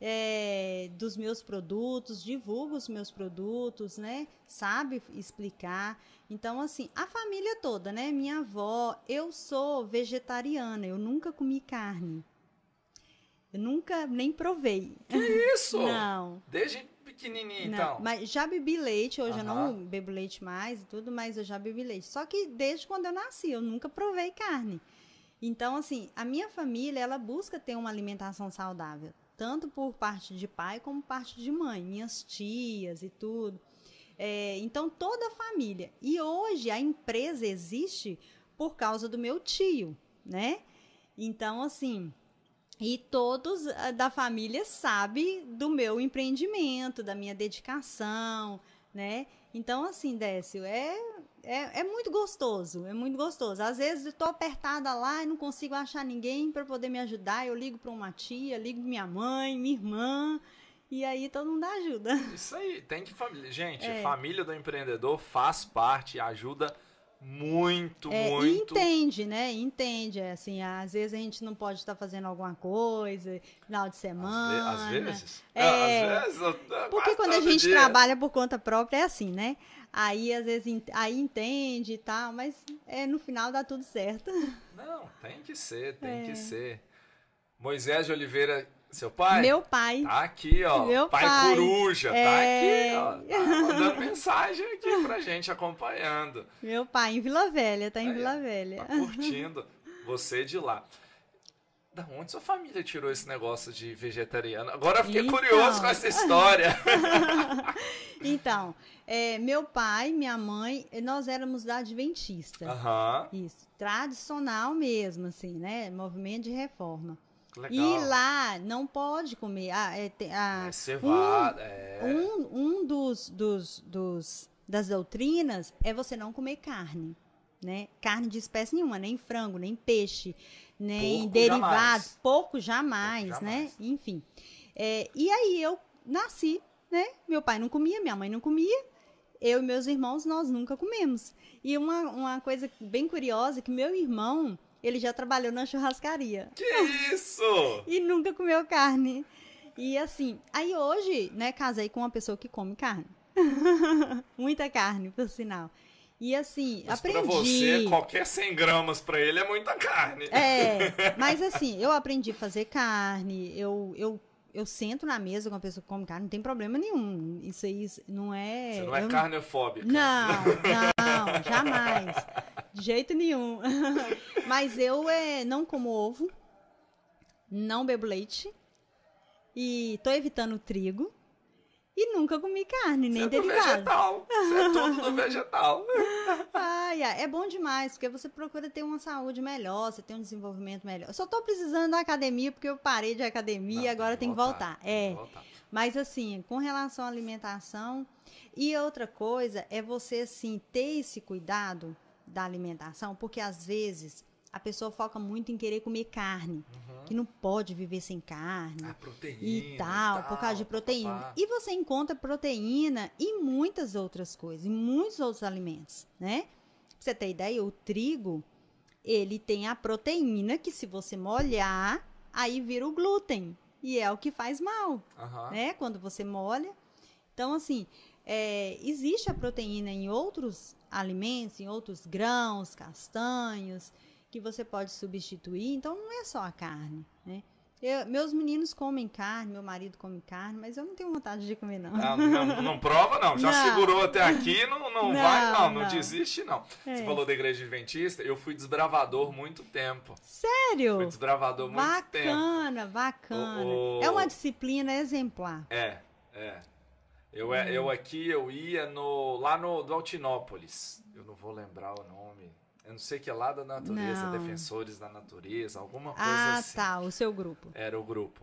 é, dos meus produtos, divulga os meus produtos, né? Sabe explicar. Então, assim, a família toda, né? Minha avó, eu sou vegetariana, eu nunca comi carne. Eu nunca nem provei. Isso! [laughs] Não. Desde pequenininho, Não, então. mas já bebi leite, hoje eu não bebo leite mais e tudo, mas eu já bebi leite. Só que desde quando eu nasci, eu nunca provei carne. Então, assim, a minha família, ela busca ter uma alimentação saudável, tanto por parte de pai como parte de mãe, minhas tias e tudo. É, então, toda a família. E hoje a empresa existe por causa do meu tio, né? Então, assim, e todos ah, da família sabem do meu empreendimento, da minha dedicação, né? Então, assim, Décio, é, é, é muito gostoso, é muito gostoso. Às vezes eu tô apertada lá e não consigo achar ninguém para poder me ajudar. Eu ligo para uma tia, ligo minha mãe, minha irmã, e aí todo mundo ajuda. Isso aí, tem que família. Gente, É. família do empreendedor faz parte, ajuda muito, É, muito. entende, né? Entende. é Assim, às vezes a gente não pode estar fazendo alguma coisa, final de Às, ve- semana. às vezes? É. às vezes. eu- Porque quando a gente dia. trabalha por conta própria é assim, né? Aí às vezes aí entende e tal, mas é, no final dá tudo certo. [laughs] Não, tem que ser, tem É. que ser. Moisés de Oliveira, seu pai? Meu pai. Tá aqui, ó. Meu pai, pai. coruja, tá É. aqui, ó. Tá mandando mensagem aqui pra gente acompanhando. Meu pai em Vila Velha, tá em Aí, Vila Velha. Tá curtindo você de lá. Da onde sua família tirou esse negócio de vegetariano? Agora eu fiquei Então. curioso com essa história. [laughs] Então, é, meu pai, minha mãe, nós éramos da Adventista. Aham. Isso, tradicional mesmo, assim, né? Movimento de reforma. Legal. E lá não pode comer. Ah, é, ah, É cevada, é. um, um dos, dos, dos das doutrinas é você não comer carne, né? Carne de espécie nenhuma, nem frango, nem peixe, nem Porco, derivados, jamais. pouco jamais, Pouco, né? jamais. Enfim. É, e aí eu nasci, né? Meu pai não comia, minha mãe não comia. Eu e meus irmãos, nós nunca comemos. E uma, uma coisa bem curiosa é que meu irmão, ele já trabalhou na churrascaria Que [laughs] isso? e nunca comeu carne. E assim, aí hoje, né, casei com uma pessoa que come carne. [laughs] Muita carne, por sinal. E assim, Mas aprendi. pra você, qualquer 100 gramas pra ele é muita carne. É, [laughs] mas assim, eu aprendi a fazer carne, eu, eu, eu sento na mesa com uma pessoa que come carne, não tem problema nenhum. Isso aí não é. Você não é eu carnefóbica. Não, [laughs] não, jamais. De jeito nenhum. [laughs] Mas eu é, não como ovo, não bebo leite e tô evitando trigo e nunca comi carne, nem Você é do derivado. vegetal. Você é tudo do [laughs] vegetal. Ai, ai, é bom demais, porque você procura ter uma saúde melhor, você tem um desenvolvimento melhor. Eu só tô precisando da academia porque eu parei de academia e agora tem que voltar. tem É. que voltar. Mas assim, com relação à alimentação, e outra coisa é você assim ter esse cuidado da alimentação, porque às vezes a pessoa foca muito em querer comer carne, que não pode viver sem carne. Ah, proteína. E tal, por causa de proteína. papapá. E você encontra proteína em muitas outras coisas, em muitos outros alimentos, né? Pra você ter ideia, o trigo, ele tem a proteína que se você molhar, aí vira o glúten. E é o que faz mal Aham. né? Quando você molha. Então, assim, é, existe a proteína em outros alimentos, em outros grãos, castanhos, que você pode substituir. Então, não é só a carne, né? Eu- meus meninos comem carne, meu marido come carne, mas eu não tenho vontade de comer, não. Não, não, não prova, não. Já Não. segurou até aqui, não, não, Não, vai, não. Não desiste, não. É. Você falou da igreja adventista, eu fui desbravador muito tempo. Fui Sério? desbravador muito tempo. Bacana, bacana. O- É uma disciplina exemplar. É, é. Eu, é- eu aqui, eu ia no, lá no do Altinópolis. Eu não vou lembrar o nome. Eu não sei que é lá da natureza, Não. Defensores da Natureza, alguma coisa Ah, assim. tá, o seu grupo. Era o grupo.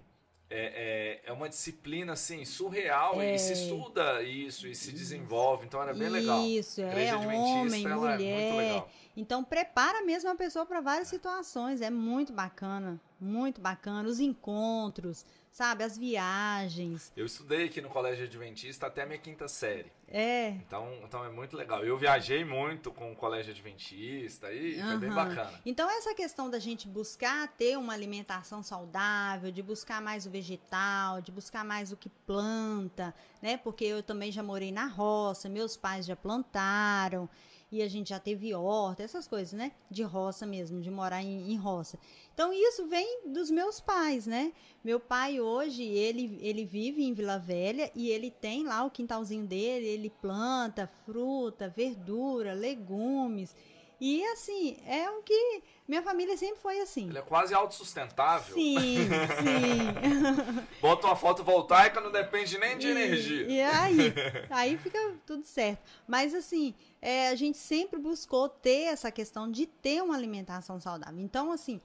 É, é, é uma disciplina, assim, surreal É. e se estuda isso e se desenvolve, então era bem legal. Isso, é homem, mulher. É muito legal. Então prepara mesmo a pessoa para várias situações, é muito bacana, muito bacana os encontros, sabe, as viagens. Eu estudei aqui no Colégio Adventista até a minha quinta série. É. Então, então é muito legal. Eu viajei muito com o Colégio Adventista e foi bem bacana. Então essa questão da gente buscar ter uma alimentação saudável, de buscar mais o vegetal, de buscar mais o que planta, né? Porque eu também já morei na roça, meus pais já plantaram e a gente já teve horta, essas coisas, né? De roça mesmo, de morar em, em roça. Então isso vem dos meus pais, né? Meu pai hoje, ele, ele vive em Vila Velha e ele tem lá o quintalzinho dele, ele planta fruta, verdura, legumes. E assim, é o que minha família sempre foi assim. Ele é quase autossustentável. Sim, sim. [laughs] Bota uma foto voltaica, não depende nem de E- energia. E aí, [laughs] aí fica tudo certo. Mas assim, é, a gente sempre buscou ter essa questão de ter uma alimentação saudável. Então, assim,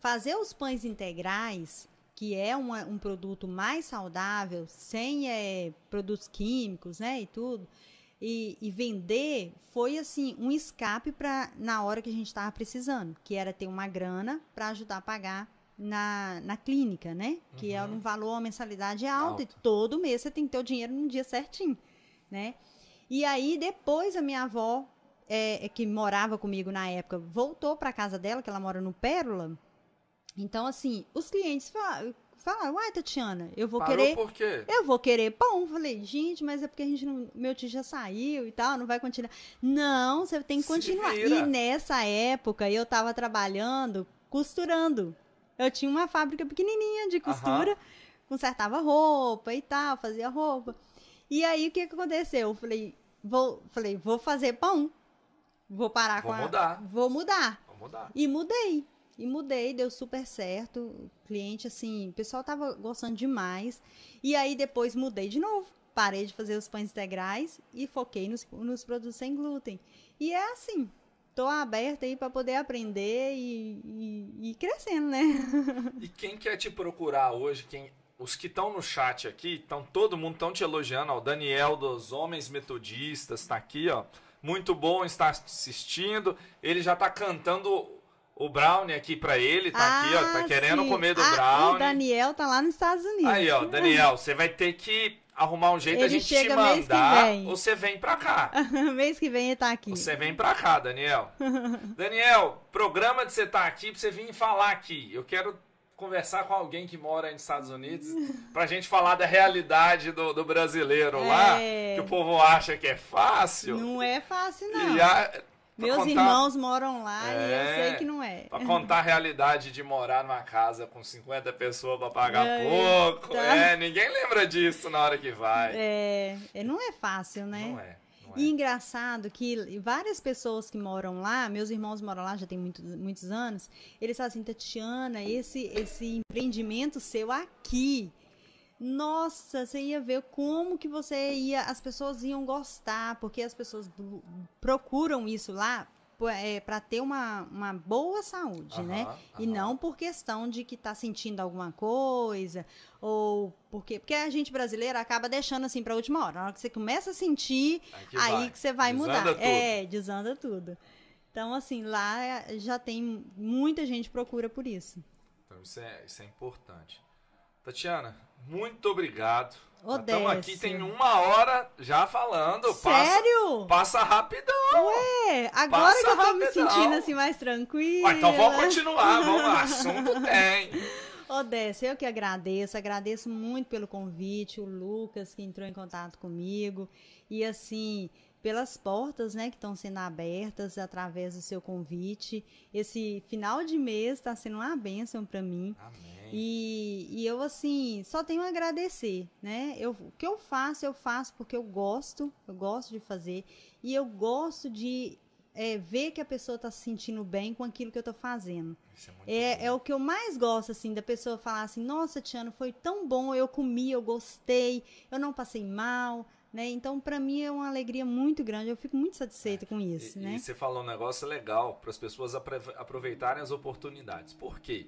fazer os pães integrais, que é uma- um produto mais saudável, sem é, produtos químicos, né, e tudo, e, e vender foi assim um escape para na hora que a gente estava precisando, que era ter uma grana para ajudar a pagar na, na clínica, né? Que é Uhum. um valor, uma mensalidade alta, e Alta. todo mês você tem que ter o dinheiro no dia certinho, né? E aí depois a minha avó, é, é, que morava comigo na época, voltou para casa dela, que ela mora no Pérola. Então assim, os clientes falaram, falaram uai Tatiana, eu vou Parou querer por quê? eu vou querer pão. Falei, gente, mas é porque a gente não. Meu tio já saiu e tal, não vai continuar. Não, você tem que Se continuar. vira. E nessa época eu tava trabalhando costurando. Eu tinha uma fábrica pequenininha de costura, consertava roupa e tal, fazia roupa. E aí o que, que aconteceu? Eu falei, vou, falei, vou fazer pão. Vou parar Vou com a. mudar. Vou mudar. Vamos mudar. E mudei. E mudei, deu super certo. O cliente, assim, o pessoal tava gostando demais. E aí depois mudei de novo. Parei de fazer os pães integrais e foquei nos, nos produtos sem glúten. E é assim. Tô aberta aí para poder aprender e, e, e crescendo, né? [laughs] E quem quer te procurar hoje, quem os que estão no chat aqui, estão todo mundo tão te elogiando. O Daniel dos Homens Metodistas está aqui, ó. Muito bom estar assistindo. Ele já tá cantando o brownie aqui pra ele, tá aqui, ó. Tá Ah, querendo sim. comer do Ah, brownie. O Daniel tá lá nos Estados Unidos. Aí, ó, Daniel, você vai ter que arrumar um jeito Ele gente te mandar. Ou você vem pra cá. [laughs] Mês que vem ele tá aqui. Você vem pra cá, Daniel. [laughs] Daniel, programa de você estar aqui pra você vir falar aqui. Eu quero conversar com alguém que mora nos Estados Unidos [laughs] pra gente falar da realidade do, do brasileiro lá, É. que o povo acha que é fácil. Não é fácil, não. E a- Meus contar- irmãos moram lá e eu É. sei que não é. Pra contar a realidade de morar numa casa com 50 pessoas pra pagar pouco. Eita. É, ninguém lembra disso na hora que vai. É, é, não é fácil, né? Não é. Não é. E engraçado que várias pessoas que moram lá, meus irmãos moram lá já tem muito, muitos anos, eles falam assim, Tatiana, esse, esse empreendimento seu aqui, nossa, você ia ver como que você ia, as pessoas iam gostar, porque as pessoas procuram isso lá para ter uma, uma boa saúde, né? Aham, E não por questão de que tá sentindo alguma coisa, ou porque, porque a gente brasileira acaba deixando assim pra última hora. Na hora que você começa a sentir, Aí que aí vai. que você vai Desanda mudar. tudo. É, desanda tudo. Então, assim, lá é- já tem muita gente procura por isso. Então isso é, isso é importante. Tatiana, muito obrigado. Estamos aqui, tem uma hora já falando. Sério? Passa, passa rapidão. É, agora Passa que eu tô me rapidão. sentindo assim mais tranquila. Ah, então vamos continuar, vamos lá. Assunto tem. [laughs] Décio, eu que agradeço, agradeço muito pelo convite, o Lucas que entrou em contato comigo, e assim, pelas portas, né, que estão sendo abertas através do seu convite. Esse final de mês está sendo uma bênção para mim. Amém. E, e eu, assim, só tenho a agradecer, né? Eu, o que eu faço, eu faço porque eu gosto, eu gosto de fazer. E eu gosto de é, ver que a pessoa está se sentindo bem com aquilo que eu estou fazendo. É É, é o que eu mais gosto, assim, da pessoa falar assim, nossa, Tiano, foi tão bom, eu comi, eu gostei, eu não passei mal, né? Então, para mim é uma alegria muito grande, eu fico muito satisfeita com isso, E, né? e você falou um negócio legal para as pessoas aproveitarem as oportunidades. Por quê?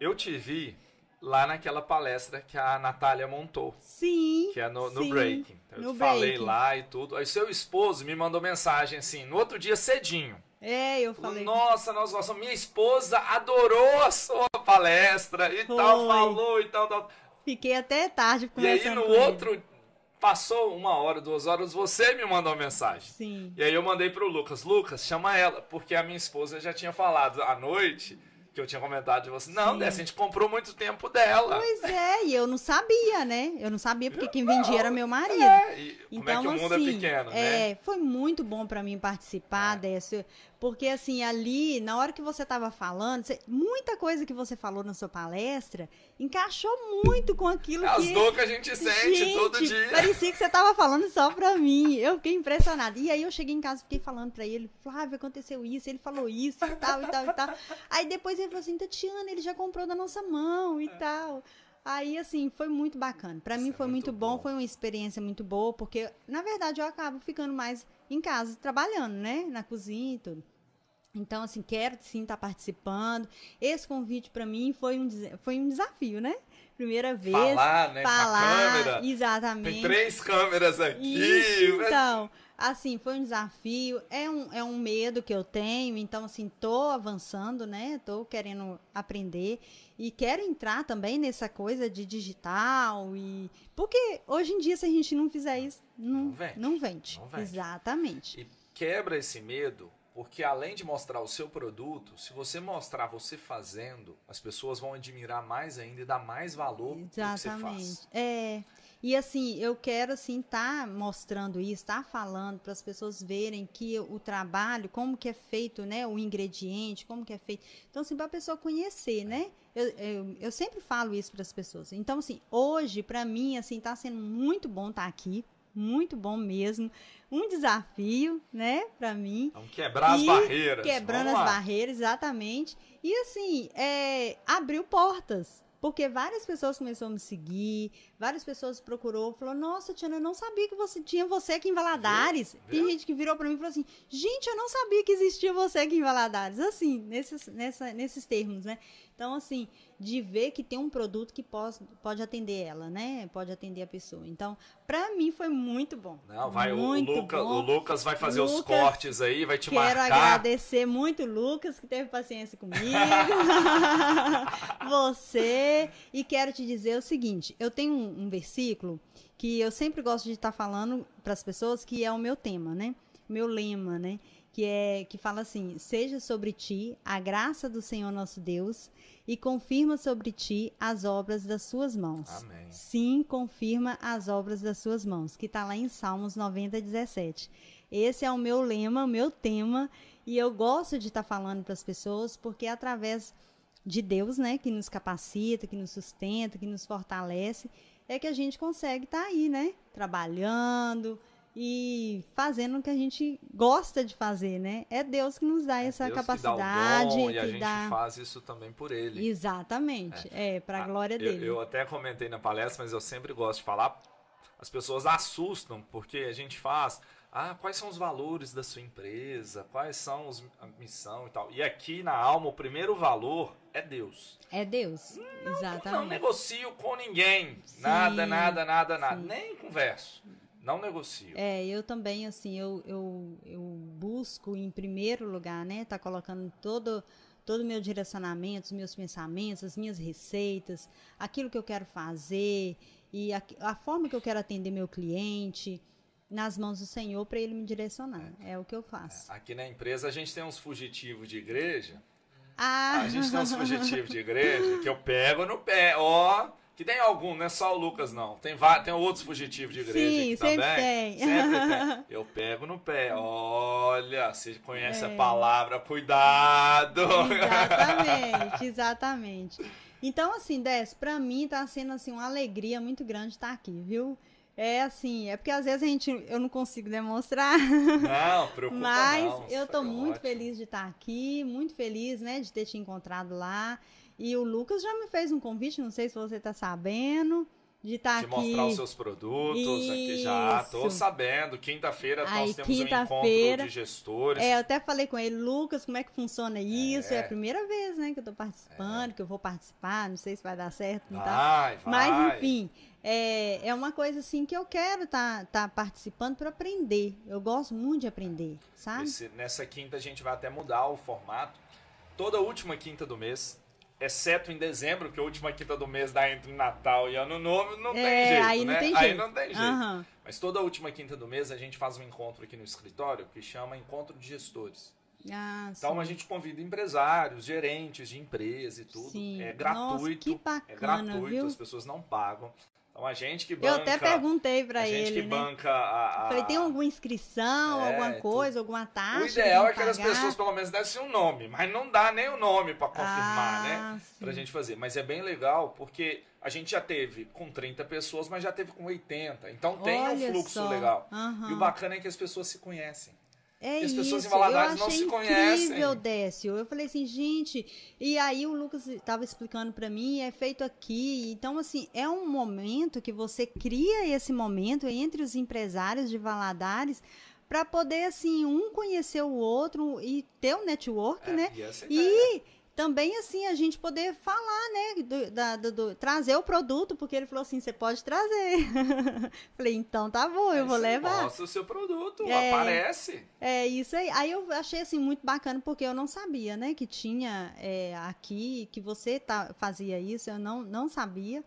Eu te vi lá naquela palestra que a Natália montou, Sim, que é no, no sim, Breaking. Eu no te falei Breaking. lá e tudo. Aí seu esposo me mandou mensagem assim, no outro dia cedinho. É, eu falei. Nossa, nós gostamos. Minha esposa adorou a sua palestra e tal, Foi. falou e tal, tal. Fiquei até tarde E conversando aí no com ele. outro, passou uma hora, duas horas, você me mandou uma mensagem. Sim. E aí eu mandei pro Lucas, Lucas, chama ela, porque a minha esposa já tinha falado à noite que eu tinha comentado de você. Não. Dessa, a gente comprou muito tempo dela. Pois é, e eu não sabia, né? Eu não sabia porque quem vendia era meu marido. É, e como Então, é que o mundo assim, é pequeno, né? é, foi muito bom pra mim participar É. Décio, porque assim, ali, na hora que você tava falando, você- muita coisa que você falou na sua palestra encaixou muito com aquilo É as que... dores que a gente sente Gente, todo dia. parecia que você tava falando só pra mim. Eu fiquei impressionada. E aí eu cheguei em casa e fiquei falando pra ele, Flávio, aconteceu isso, ele falou isso e tal, e tal, e tal. Aí depois ele falou assim, Tatiana, ele já comprou da nossa mão e tal. Aí, assim, foi muito bacana. Pra mim é foi muito muito bom, bom. foi uma experiência muito boa, porque, na verdade, eu acabo ficando mais em casa, trabalhando, né? Na cozinha e tudo. Então, assim, quero sim estar participando. Esse convite pra mim foi um, foi um desafio, né? Primeira vez. Falar, né? Falar, câmera. exatamente. Tem três câmeras aqui. Isso, então, assim, foi um desafio, é um, é um medo que eu tenho, então, assim, tô avançando, né? Tô querendo aprender e quero entrar também nessa coisa de digital e... Porque hoje em dia, se a gente não fizer isso, não, Não vende. não vende. Não vende. Exatamente. E quebra esse medo, porque além de mostrar o seu produto, se você mostrar você fazendo, as pessoas vão admirar mais ainda e dar mais valor no que você Exatamente. faz. É. E assim, eu quero assim estar mostrando isso, estar falando para as pessoas verem que o trabalho, como que é feito, né, o ingrediente, como que é feito. Então assim, para a pessoa conhecer, né? Eu, eu, eu sempre falo isso para as pessoas. Então assim, hoje para mim assim tá sendo muito bom estar aqui, muito bom mesmo, um desafio, né, para mim. Então quebrar as E barreiras. Quebrando as barreiras, exatamente. E assim, é, abriu portas. Porque várias pessoas começaram a me seguir, várias pessoas procurou, falou: "Nossa, Tiana, eu não sabia que você tinha você aqui em Valadares". Viu? Tem gente que virou pra mim e falou assim: "Gente, eu não sabia que existia você aqui em Valadares". Assim, nesses nessa, nesses termos, né? Então, assim, de ver que tem um produto que pode, pode atender ela, né? Pode atender a pessoa. Então, pra mim foi muito bom. Não, vai, o, o muito Lucas, bom. o Lucas vai fazer os Lucas, cortes aí, vai te Quero marcar. agradecer muito o Lucas, que teve paciência comigo. [laughs] Você. E quero te dizer o seguinte: eu tenho um, um versículo que eu sempre gosto de estar falando para as pessoas, que é o meu tema, né? Meu lema, né? Que é que fala assim: seja sobre ti a graça do Senhor nosso Deus e confirma sobre ti as obras das suas mãos. Amém. Sim, confirma as obras das suas mãos, que está lá em Salmos 90, 17. Esse é o meu lema, o meu tema, e eu gosto de estar falando para as pessoas, porque é através de Deus, né, que nos capacita, que nos sustenta, que nos fortalece, é que a gente consegue estar aí, né, trabalhando e fazendo o que a gente gosta de fazer, né? É Deus que nos dá essa Deus capacidade, que dá o dom, e a gente dá faz isso também por ele. Exatamente, é, para a Ah, glória eu- dele. Eu, até comentei na palestra, mas eu sempre gosto de falar. As pessoas assustam porque a gente faz. Ah, quais são os valores da sua empresa? Quais são os, a missão e tal? E aqui na alma, o primeiro valor é Deus. É Deus, Não exatamente. negocio com ninguém. Sim, nada, nada, nada, nada. sim. Nem converso. Não negocio. É, eu também, assim, eu, eu, eu busco em primeiro lugar, né, tá colocando todo todo o meu direcionamento, os meus pensamentos, as minhas receitas, aquilo que eu quero fazer e a, a forma que eu quero atender meu cliente nas mãos do Senhor para ele me direcionar. É o que eu faço. Aqui na empresa a gente tem uns fugitivos de igreja. Ah, A gente tem uns fugitivos de igreja que eu pego no pé. Ó, que tem algum, não é só o Lucas, não. Tem, tem outros fugitivos de igreja Sim, aqui sempre também. tem. Sempre tem. [laughs] Eu pego no pé. Olha, você conhece a É. palavra, cuidado. Exatamente, [laughs] exatamente. Então, assim, Des, pra mim tá sendo assim uma alegria muito grande estar aqui, viu? É assim, é porque às vezes a gente eu não consigo demonstrar, Não, [laughs] preocupa mas não. eu tô muito ótimo. feliz de estar aqui, muito feliz, né, de ter te encontrado lá. E o Lucas já me fez um convite, não sei se você tá sabendo, de estar De aqui. mostrar os seus produtos aqui já. Tô Isso. sabendo. Quinta-feira nós temos um encontro de gestores. É, eu até falei com ele, Lucas, como é que funciona isso? É, É. a primeira vez, né, que eu tô participando, que eu vou participar, não sei se vai dar certo, não tá? Vai, vai. Mas, enfim, é, é uma coisa assim que eu quero estar tá, participando para aprender. Eu gosto muito de aprender, sabe? Esse- nessa quinta a gente vai até mudar o formato. Toda última quinta do mês, exceto em dezembro, que a última quinta do mês dá entre Natal e Ano Novo, não tem É, jeito, aí não né? tem Aí jeito. não tem jeito. Aham. Mas toda última quinta do mês a gente faz um encontro aqui no escritório que chama Encontro de Gestores. Ah, Então sim. a gente convida empresários, gerentes de empresa e tudo. Sim. É Nossa, gratuito. que é bacana, gratuito, viu? as pessoas não pagam. Então a gente que Eu banca. até perguntei para a gente ele, que né? banca a, a- Falei, tem alguma inscrição, É, alguma coisa, alguma taxa? O ideal é que as pessoas pelo menos dessem um nome, mas não dá nem o nome pra confirmar, ah, né? Sim. Pra gente fazer. Mas é bem legal porque a gente já teve com 30 pessoas, mas já teve com 80. Então tem Olha um fluxo só. legal. Aham. E o bacana é que as pessoas se conhecem. É as pessoas em isso, Valadares eu não achei se conhecem. incrível, Décio. Eu falei assim, gente, e aí o Lucas estava explicando para mim, é feito aqui. Então, assim, é um momento que você cria esse momento entre os empresários de Valadares para poder, assim, um conhecer o outro e ter um network, É, né? E. E também, assim, a gente poder falar, né? do- da- do- do- trazer o produto, porque ele falou assim: você pode trazer. [laughs] Falei, então tá bom, eu Aí vou levar. Mostra o seu produto, É. aparece. É isso aí. Aí eu achei assim muito bacana porque eu não sabia, né, que tinha é, aqui que você tá, fazia isso. Eu não, não sabia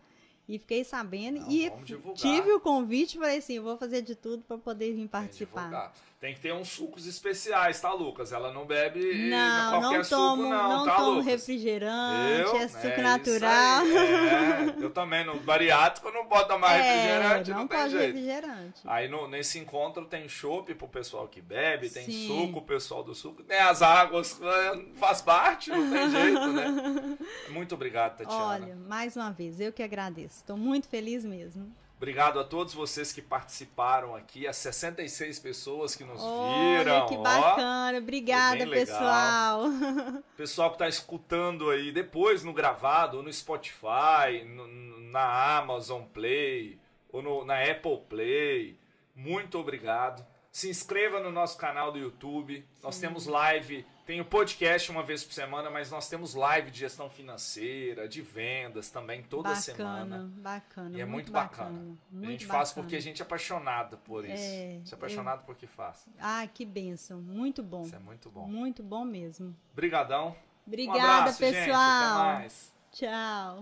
e fiquei sabendo Não, e tive o convite. Falei assim, eu vou fazer de tudo para poder vir participar. Tem que ter uns sucos especiais, tá, Lucas? Ela não bebe Não, qualquer não suco, tomo, não, não tá, tomo Lucas? refrigerante, Eu? é suco isso natural. aí, [laughs] é. eu também, no bariátrico não pode tomar refrigerante, É, não, não tem pode jeito. refrigerante. Aí no- nesse encontro tem chopp pro pessoal que bebe, tem Sim. suco pro pessoal do suco, tem as águas, é, faz parte, não tem [laughs] jeito, né? Muito obrigado, Tatiana. Olha, mais uma vez, eu que agradeço. Estou muito feliz mesmo. Obrigado a todos vocês que participaram aqui, as 66 pessoas que nos Olha, viram. que ó. bacana. Obrigada, pessoal. [laughs] Pessoal que está escutando aí depois no gravado, no Spotify, no- na Amazon Play, ou no- na Apple Play, muito obrigado. Se inscreva no nosso canal do YouTube. Nós temos live, tem o podcast uma vez por semana, mas nós temos live de gestão financeira, de vendas também toda bacana, semana. bacana. E é muito, bacana. a Muito gente faz bacana. porque a gente é apaixonado por isso. É, a gente é apaixonado por que faz. Ah, que bênção. Muito bom. Isso é muito bom. Muito bom mesmo. Brigadão. Um Obrigada, abraço, gente. Até pessoal. mais. Tchau.